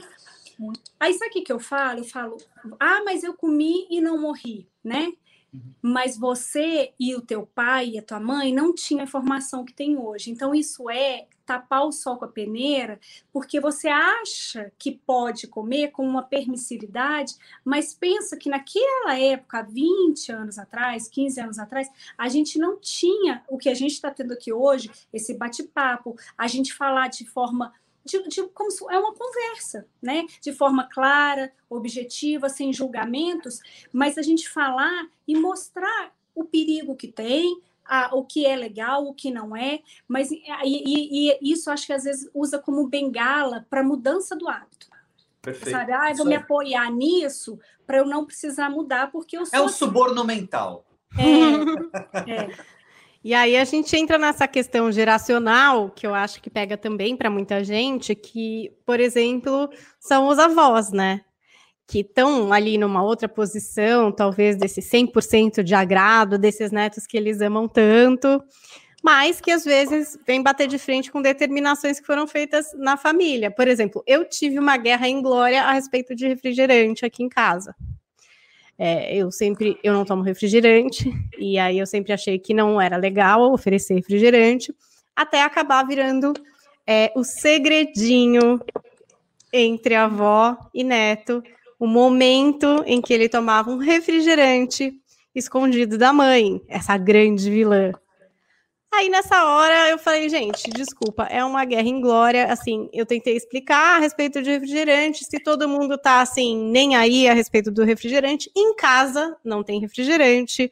Aí sabe o que, que eu falo? Eu falo, ah, mas eu comi e não morri, né? Uhum. Mas você e o teu pai e a tua mãe não tinham a informação que tem hoje. Então, isso é tapar o sol com a peneira, porque você acha que pode comer com uma permissividade, mas pensa que naquela época, 20 anos atrás, 15 anos atrás, a gente não tinha o que a gente está tendo aqui hoje, esse bate-papo, a gente falar de forma de, de, como se, é uma conversa, né? De forma clara, objetiva, sem julgamentos, mas a gente falar e mostrar o perigo que tem, a, o que é legal, o que não é, mas e, e, e isso acho que às vezes usa como bengala para mudança do hábito. Perfeito. Sabe? Ah, eu vou me apoiar nisso para eu não precisar mudar, porque eu sou. É assim. suborno mental. É, é. E aí a gente entra nessa questão geracional, que eu acho que pega também para muita gente, que, por exemplo, são os avós, né? Que estão ali numa outra posição, talvez desse 100% de agrado desses netos que eles amam tanto, mas que às vezes vem bater de frente com determinações que foram feitas na família. Por exemplo, eu tive uma guerra em glória a respeito de refrigerante aqui em casa. É, eu sempre, eu não tomo refrigerante, e aí eu sempre achei que não era legal oferecer refrigerante, até acabar virando é, o segredinho entre avó e neto, o momento em que ele tomava um refrigerante escondido da mãe, essa grande vilã. Aí nessa hora eu falei, gente, desculpa, é uma guerra em glória. Assim, eu tentei explicar a respeito de refrigerante. Se todo mundo tá assim, nem aí a respeito do refrigerante, em casa não tem refrigerante.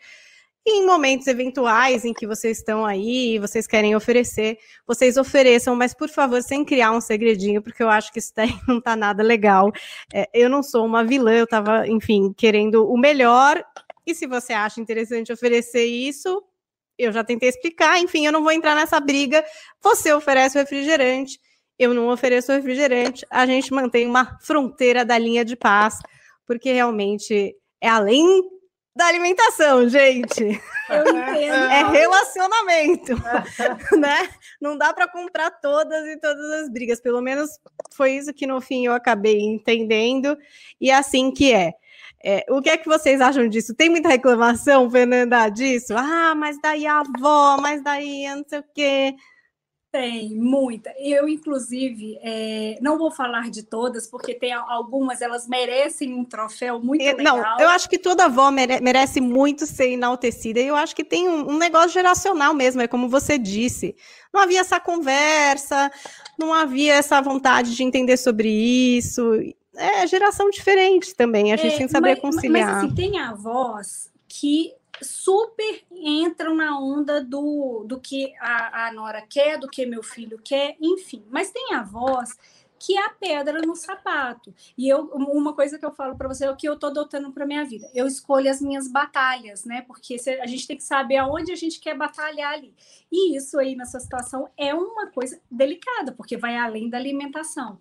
em momentos eventuais em que vocês estão aí e vocês querem oferecer, vocês ofereçam, mas por favor, sem criar um segredinho, porque eu acho que isso daí não tá nada legal. É, eu não sou uma vilã, eu tava, enfim, querendo o melhor. E se você acha interessante oferecer isso, eu já tentei explicar, enfim, eu não vou entrar nessa briga. Você oferece o refrigerante, eu não ofereço o refrigerante. A gente mantém uma fronteira da linha de paz, porque realmente é além da alimentação, gente. É relacionamento, né? Não dá para comprar todas e todas as brigas. Pelo menos foi isso que no fim eu acabei entendendo e é assim que é. É, o que é que vocês acham disso? Tem muita reclamação, Fernanda, disso? Ah, mas daí a avó, mas daí não sei o quê. Tem, muita. Eu, inclusive, é, não vou falar de todas, porque tem algumas, elas merecem um troféu muito legal. Não, eu acho que toda avó mere merece muito ser enaltecida, e eu acho que tem um, um negócio geracional mesmo, é como você disse. Não havia essa conversa, não havia essa vontade de entender sobre isso, é geração diferente também, a gente é, tem que saber mas, conciliar. Mas assim, tem avós que super entram na onda do, do que a, a Nora quer, do que meu filho quer, enfim. Mas tem avós que é a pedra no sapato. E eu, uma coisa que eu falo para você é o que eu estou adotando para minha vida. Eu escolho as minhas batalhas, né? Porque a gente tem que saber aonde a gente quer batalhar ali. E isso aí nessa situação é uma coisa delicada, porque vai além da alimentação.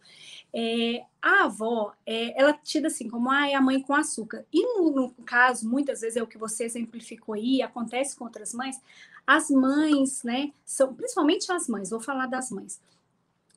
É, a avó, é, ela tida assim, como ah, é a mãe com açúcar. E no, no, caso, muitas vezes é o que você exemplificou aí, acontece com outras mães, as mães, né, são, principalmente as mães, vou falar das mães,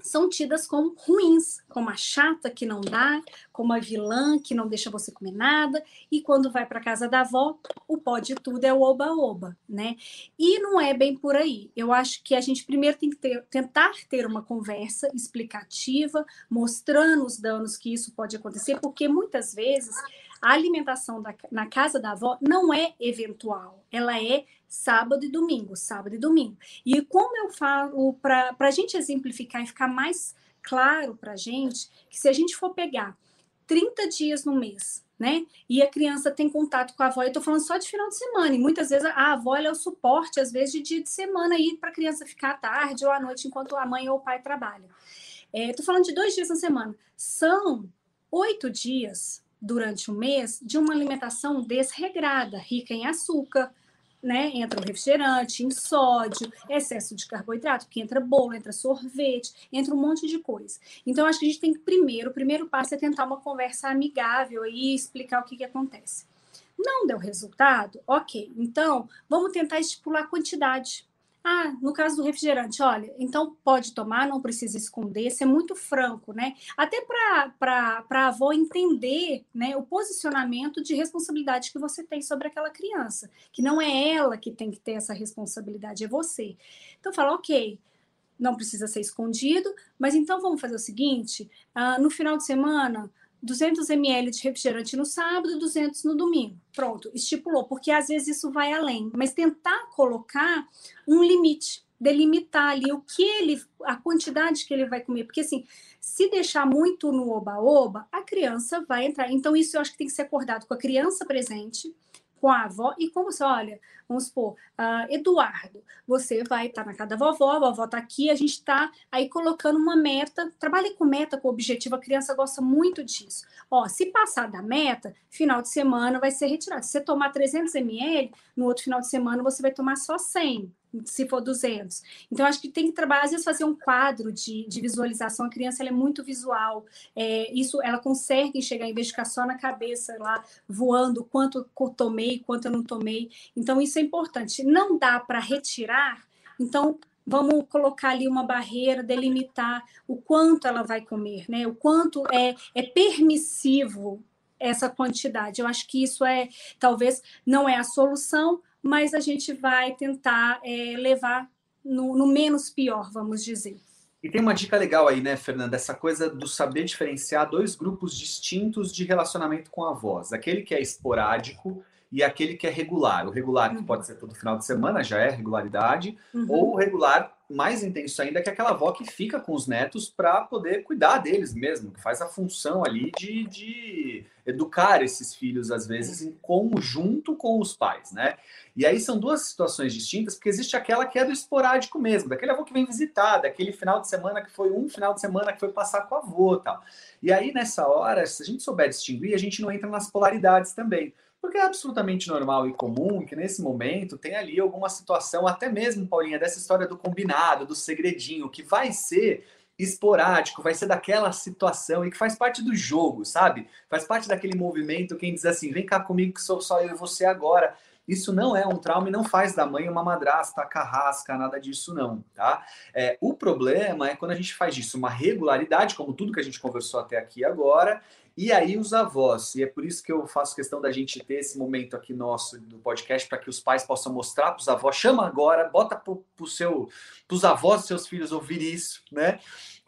são tidas como ruins, como a chata que não dá, como a vilã que não deixa você comer nada, e quando vai para casa da avó, o pó de tudo é o oba-oba, né? E não é bem por aí. Eu acho que a gente primeiro tem que ter, tentar ter uma conversa explicativa, mostrando os danos que isso pode acontecer, porque muitas vezes a alimentação da, na casa da avó não é eventual, ela é sábado e domingo, sábado e domingo. E como eu falo, para a gente exemplificar e ficar mais claro para a gente, que se a gente for pegar 30 dias no mês, né? E a criança tem contato com a avó, eu estou falando só de final de semana, e muitas vezes a avó é o suporte, às vezes, de dia de semana aí para a criança ficar à tarde ou à noite enquanto a mãe ou o pai trabalham. Estou é, falando de dois dias na semana. São oito dias durante o mês de uma alimentação desregrada, rica em açúcar, né? Entra o refrigerante, em sódio, excesso de carboidrato, porque entra bolo, entra sorvete, entra um monte de coisa. Então, acho que a gente tem que primeiro, o primeiro passo é tentar uma conversa amigável e explicar o que, que acontece. Não deu resultado? Ok. Então, vamos tentar estipular a quantidade. Ah, no caso do refrigerante, olha, então pode tomar, não precisa esconder, ser muito franco, né? Até para a avó entender né, o posicionamento de responsabilidade que você tem sobre aquela criança, que não é ela que tem que ter essa responsabilidade, é você. Então fala, ok, não precisa ser escondido, mas então vamos fazer o seguinte: ah, no final de semana 200 ml de refrigerante no sábado, 200 no domingo. Pronto, estipulou, porque às vezes isso vai além, mas tentar colocar um limite, delimitar ali o que ele, a quantidade que ele vai comer, porque assim, se deixar muito no oba-oba, a criança vai entrar. Então, isso eu acho que tem que ser acordado com a criança presente, com a avó e como você, olha, vamos supor, uh, Eduardo, você vai estar tá na casa da vovó, a vovó está aqui, a gente está aí colocando uma meta, trabalhe com meta, com objetivo, a criança gosta muito disso. Ó, se passar da meta, final de semana vai ser retirado. Se você tomar 300 ml, no outro final de semana você vai tomar só 100 se for 200. Então, acho que tem que trabalhar, às vezes, fazer um quadro de, de visualização. A criança é muito visual. É, isso ela consegue enxergar, em vez de ficar só na cabeça lá, voando, quanto eu tomei, quanto eu não tomei. Então, isso é importante. Não dá para retirar, então vamos colocar ali uma barreira, delimitar o quanto ela vai comer, né? O quanto é, é permissivo essa quantidade. Eu acho que isso é, talvez, não é a solução, mas a gente vai tentar é, levar no, no menos pior, vamos dizer. E tem uma dica legal aí, né, Fernanda? Essa coisa do saber diferenciar dois grupos distintos de relacionamento com a voz. Aquele que é esporádico e aquele que é regular. O regular, que uhum. pode ser todo final de semana, já é regularidade, uhum. ou o regular mais intenso ainda, que é aquela avó que fica com os netos para poder cuidar deles mesmo, que faz a função ali de, de educar esses filhos, às vezes, em conjunto com os pais, né? E aí são duas situações distintas, porque existe aquela que é do esporádico mesmo, daquele avô que vem visitar, daquele final de semana que foi um final de semana que foi passar com o avô tal. E aí, nessa hora, se a gente souber distinguir, a gente não entra nas polaridades também. Porque é absolutamente normal e comum que nesse momento tem ali alguma situação, até mesmo, Paulinha, dessa história do combinado, do segredinho, que vai ser esporádico, vai ser daquela situação e que faz parte do jogo, sabe? Faz parte daquele movimento, quem diz assim, vem cá comigo que sou só eu e você agora. Isso não é um trauma e não faz da mãe uma madrasta, carrasca, nada disso não, tá? É, o problema é quando a gente faz disso uma regularidade, como tudo que a gente conversou até aqui agora, e aí os avós, e é por isso que eu faço questão da gente ter esse momento aqui nosso do podcast para que os pais possam mostrar para os avós, chama agora, bota para seu, os avós, seus filhos ouvir isso, né?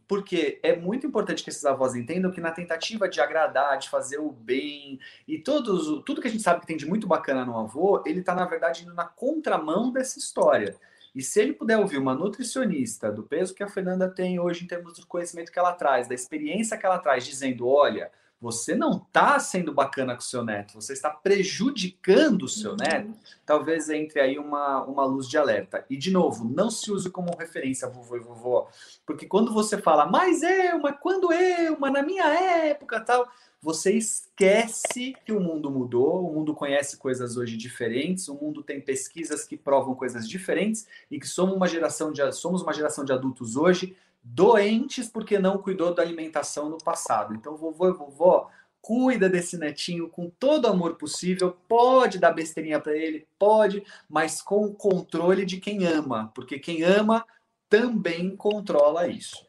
Porque é muito importante que esses avós entendam que na tentativa de agradar, de fazer o bem e todos, tudo que a gente sabe que tem de muito bacana no avô, ele está na verdade indo na contramão dessa história. E se ele puder ouvir uma nutricionista do peso que a Fernanda tem hoje em termos do conhecimento que ela traz, da experiência que ela traz, dizendo, olha, você não está sendo bacana com o seu neto, você está prejudicando o seu uhum. neto, talvez entre aí uma, uma luz de alerta. E, de novo, não se use como referência, vovô e vovó, porque quando você fala, mas eu, mas quando eu, mas na minha época tal, você esquece que o mundo mudou, o mundo conhece coisas hoje diferentes, o mundo tem pesquisas que provam coisas diferentes e que somos uma geração de, somos uma geração de adultos hoje doentes porque não cuidou da alimentação no passado. Então, vovô e vovó, cuida desse netinho com todo amor possível, pode dar besteirinha para ele, pode, mas com o controle de quem ama, porque quem ama também controla isso.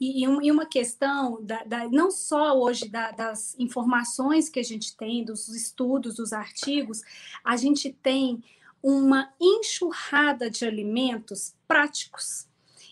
E, e uma questão, da, da, não só hoje da, das informações que a gente tem, dos estudos, dos artigos, a gente tem uma enxurrada de alimentos práticos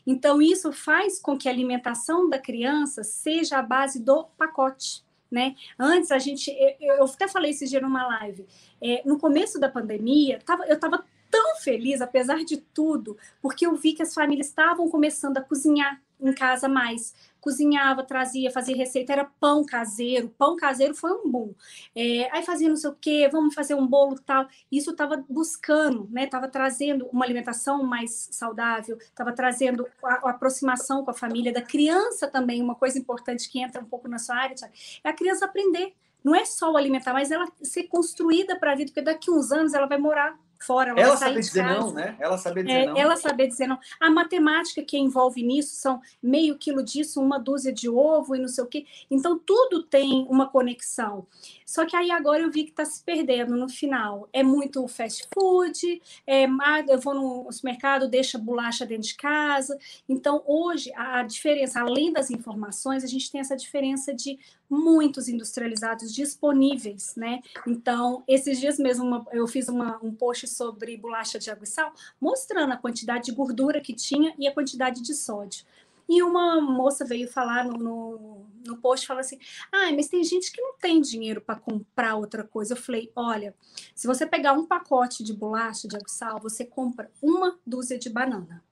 então, isso faz com que a alimentação da criança seja a base do pacote. Né? Antes a gente, eu até falei esse dia numa live, é, no começo da pandemia, tava, eu estava tão feliz, apesar de tudo, porque eu vi que as famílias estavam começando a cozinhar em casa mais. Cozinhava, trazia, fazia receita, era pão caseiro. Pão caseiro foi um boom. É, aí fazia não sei o quê, vamos fazer um bolo tal. Isso estava buscando, né? Estava trazendo uma alimentação mais saudável, estava trazendo a, a, aproximação com a família, da criança também, uma coisa importante que entra um pouco na sua área, é a criança aprender. Não é só o alimentar, mas ela ser construída para a vida, porque daqui uns anos ela vai morar fora. Ela, ela saber dizer casa. não, né? Ela saber dizer é, não. Ela saber dizer não. A matemática que envolve nisso são meio quilo disso, uma dúzia de ovo e não sei o quê. Então, tudo tem uma conexão. Só que aí agora eu vi que está se perdendo no final. É muito fast food, é, eu vou no supermercado, deixa bolacha dentro de casa. Então, hoje, a diferença, além das informações, a gente tem essa diferença de muitos industrializados disponíveis, né? Então, esses dias mesmo eu fiz uma, um post sobre bolacha de água e sal, mostrando a quantidade de gordura que tinha e a quantidade de sódio. E uma moça veio falar no, no, no post, falou assim, ah, mas tem gente que não tem dinheiro para comprar outra coisa. Eu falei, olha, se você pegar um pacote de bolacha de água e sal, você compra uma dúzia de banana.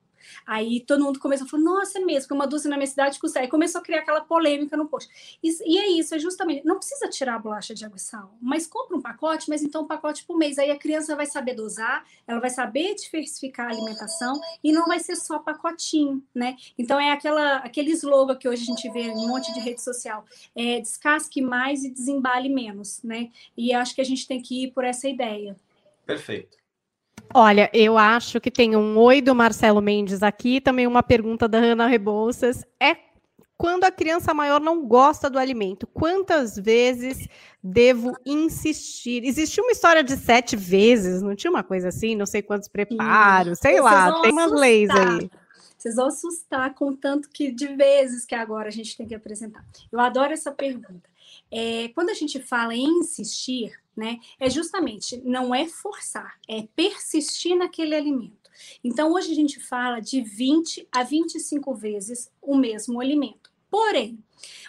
Aí todo mundo começou a falar, nossa, é mesmo, uma dúzia na minha cidade custa. Aí começou a criar aquela polêmica no post. E, e, é isso, é justamente, não precisa tirar a bolacha de água e sal, mas compra um pacote, mas então um pacote por mês. Aí a criança vai saber dosar, ela vai saber diversificar a alimentação e não vai ser só pacotinho, né? Então é aquela, aquele slogan que hoje a gente vê em um monte de rede social, é descasque mais e desembale menos, né? E acho que a gente tem que ir por essa ideia. Perfeito. Olha, eu acho que tem um oi do Marcelo Mendes aqui, também uma pergunta da Ana Rebouças. É quando a criança maior não gosta do alimento, quantas vezes devo insistir? Existiu uma história de sete vezes, não tinha uma coisa assim? Não sei quantos preparos, sei lá, tem umas leis aí. Vocês vão assustar com tanto que de vezes que agora a gente tem que apresentar. Eu adoro essa pergunta. É, quando a gente fala em insistir, né, é justamente não é forçar, é persistir naquele alimento. Então, hoje a gente fala de 20 a 25 vezes o mesmo alimento. Porém,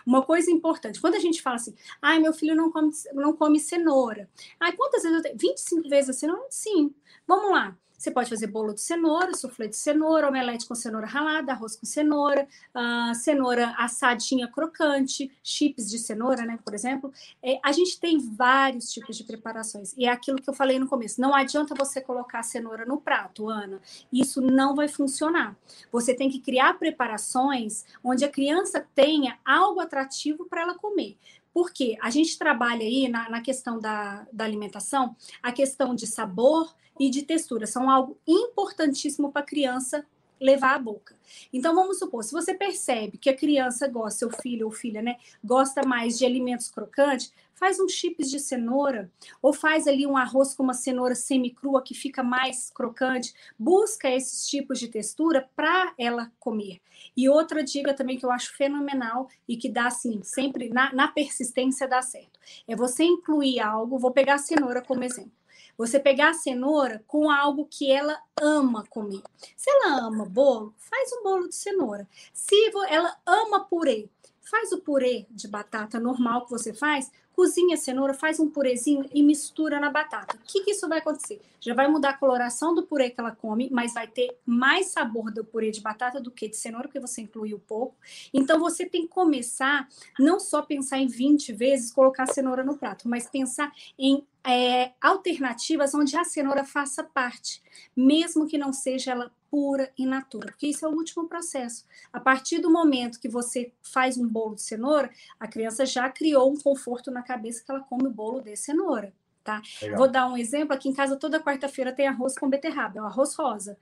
uma coisa importante, quando a gente fala assim, ai, meu filho não come, não come cenoura. Ai, quantas vezes eu tenho? 25 vezes a cenoura? Sim. Vamos lá. Você pode fazer bolo de cenoura, suflê de cenoura, omelete com cenoura ralada, arroz com cenoura, uh, cenoura assadinha crocante, chips de cenoura, né, por exemplo. É, a gente tem vários tipos de preparações. E é aquilo que eu falei no começo. Não adianta você colocar a cenoura no prato, Ana. Isso não vai funcionar. Você tem que criar preparações onde a criança tenha algo atrativo para ela comer. Porque a gente trabalha aí na, na questão da, da alimentação, a questão de sabor, e de textura. São algo importantíssimo para a criança levar à boca. Então, vamos supor, se você percebe que a criança gosta, seu filho ou filha, né, gosta mais de alimentos crocantes, faz um chips de cenoura, ou faz ali um arroz com uma cenoura semi-crua que fica mais crocante. Busca esses tipos de textura para ela comer. E outra dica também que eu acho fenomenal e que dá, assim, sempre na, na persistência dá certo, é você incluir algo, vou pegar a cenoura como exemplo você pegar a cenoura com algo que ela ama comer. Se ela ama bolo, faz um bolo de cenoura. Se ela ama purê, faz o purê de batata normal que você faz, cozinha a cenoura, faz um purezinho e mistura na batata. O que, que, isso vai acontecer? Já vai mudar a coloração do purê que ela come, mas vai ter mais sabor do purê de batata do que de cenoura, porque você incluiu pouco. Então você tem que começar não só pensar em 20 vezes colocar a cenoura no prato, mas pensar em é, alternativas onde a cenoura faça parte, mesmo que não seja ela pura e natura, porque isso é o último processo. A partir do momento que você faz um bolo de cenoura, a criança já criou um conforto na cabeça que ela come o bolo de cenoura, tá? Vou dar um exemplo, aqui em casa toda quarta-feira tem arroz com beterraba, é o arroz rosa.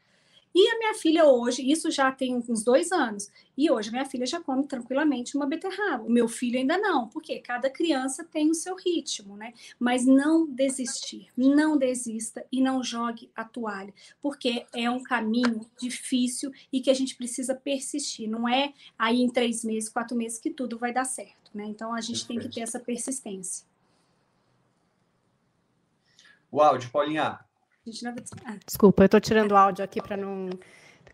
E a minha filha hoje, isso já tem uns dois anos, e hoje minha filha já come tranquilamente uma beterraba. O meu filho ainda não, porque cada criança tem o seu ritmo, né? Mas não desistir, não desista e não jogue a toalha, porque é um caminho difícil e que a gente precisa persistir. Não é aí em três meses, quatro meses que tudo vai dar certo, né? Então a gente tem que ter essa persistência. O áudio, Paulinha. Ah. Desculpa, eu estou tirando o áudio aqui para não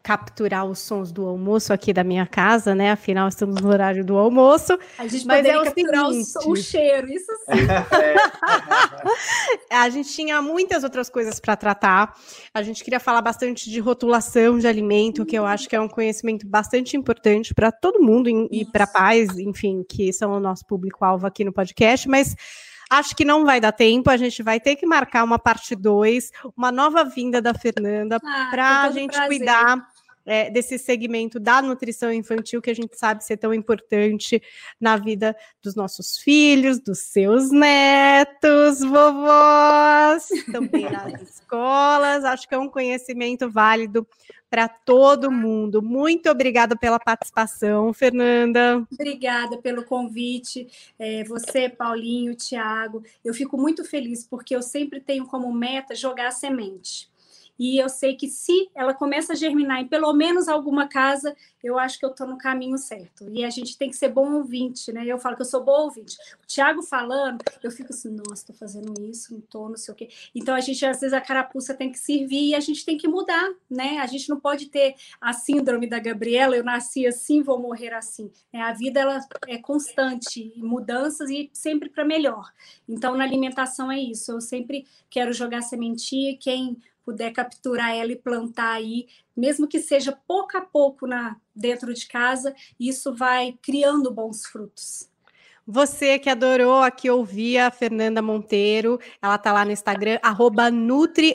capturar os sons do almoço aqui da minha casa, né? Afinal, estamos no horário do almoço. A gente mas é o capturar seguinte... o, o, cheiro, isso sim. a gente tinha muitas outras coisas para tratar. A gente queria falar bastante de rotulação de alimento, que eu acho que é um conhecimento bastante importante para todo mundo e para pais, enfim, que são o nosso público-alvo aqui no podcast, mas Acho que não vai dar tempo, a gente vai ter que marcar uma parte 2, uma nova vinda da Fernanda, ah, para a gente prazer. cuidar é, desse segmento da nutrição infantil que a gente sabe ser tão importante na vida dos nossos filhos, dos seus netos, vovós, também nas escolas. Acho que é um conhecimento válido para todo mundo. Muito obrigada pela participação, Fernanda. Obrigada pelo convite. É, você, Paulinho, Tiago, eu fico muito feliz porque eu sempre tenho como meta jogar a semente. E eu sei que se ela começa a germinar em pelo menos alguma casa, eu acho que eu estou no caminho certo. E a gente tem que ser bom ouvinte, né? Eu falo que eu sou bom ouvinte. O Tiago falando, eu fico assim, nossa, estou fazendo isso, não estou, não sei o quê. Então a gente, às vezes, a carapuça tem que servir e a gente tem que mudar, né? A gente não pode ter a síndrome da Gabriela, eu nasci assim, vou morrer assim. É, a vida ela é constante, mudanças e sempre para melhor. Então, na alimentação é isso. Eu sempre quero jogar sementinha, quem puder capturar ela e plantar aí, mesmo que seja pouco a pouco na dentro de casa, isso vai criando bons frutos. Você que adorou aqui ouvir a Fernanda Monteiro, ela tá lá no Instagram, arroba Nutri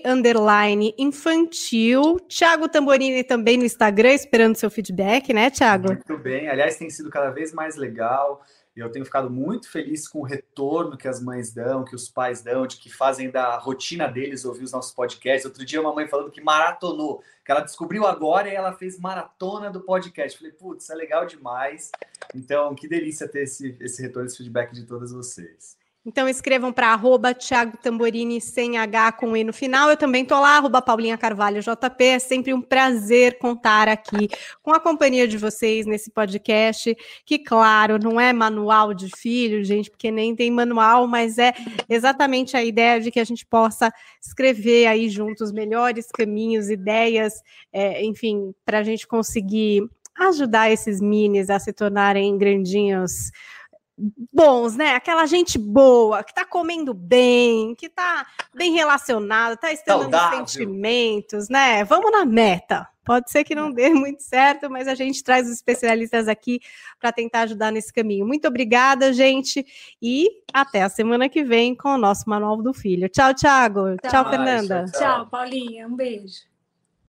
Infantil. Tiago Tamborini também no Instagram, esperando seu feedback, né, Tiago? Muito bem. Aliás, tem sido cada vez mais legal. Eu tenho ficado muito feliz com o retorno que as mães dão, que os pais dão, de que fazem da rotina deles ouvir os nossos podcasts. Outro dia, uma mãe falando que maratonou, que ela descobriu agora e ela fez maratona do podcast. Falei, putz, é legal demais. Então, que delícia ter esse, esse retorno, esse feedback de todas vocês. Então escrevam para arroba Thiago Tamborini sem H com E no final. Eu também tô lá, arroba Paulinha Carvalho JP. É sempre um prazer contar aqui com a companhia de vocês nesse podcast, que, claro, não é manual de filho, gente, porque nem tem manual, mas é exatamente a ideia de que a gente possa escrever aí juntos melhores caminhos, ideias, é, enfim, para a gente conseguir ajudar esses minis a se tornarem grandinhos bons, né? Aquela gente boa, que tá comendo bem, que tá bem relacionada, tá estando sentimentos, né? Vamos na meta. Pode ser que não dê muito certo, mas a gente traz os especialistas aqui para tentar ajudar nesse caminho. Muito obrigada, gente, e até a semana que vem com o nosso Manual do Filho. Tchau, Thiago. Tchau, tchau Fernanda. Tchau, tchau, Paulinha. Um beijo.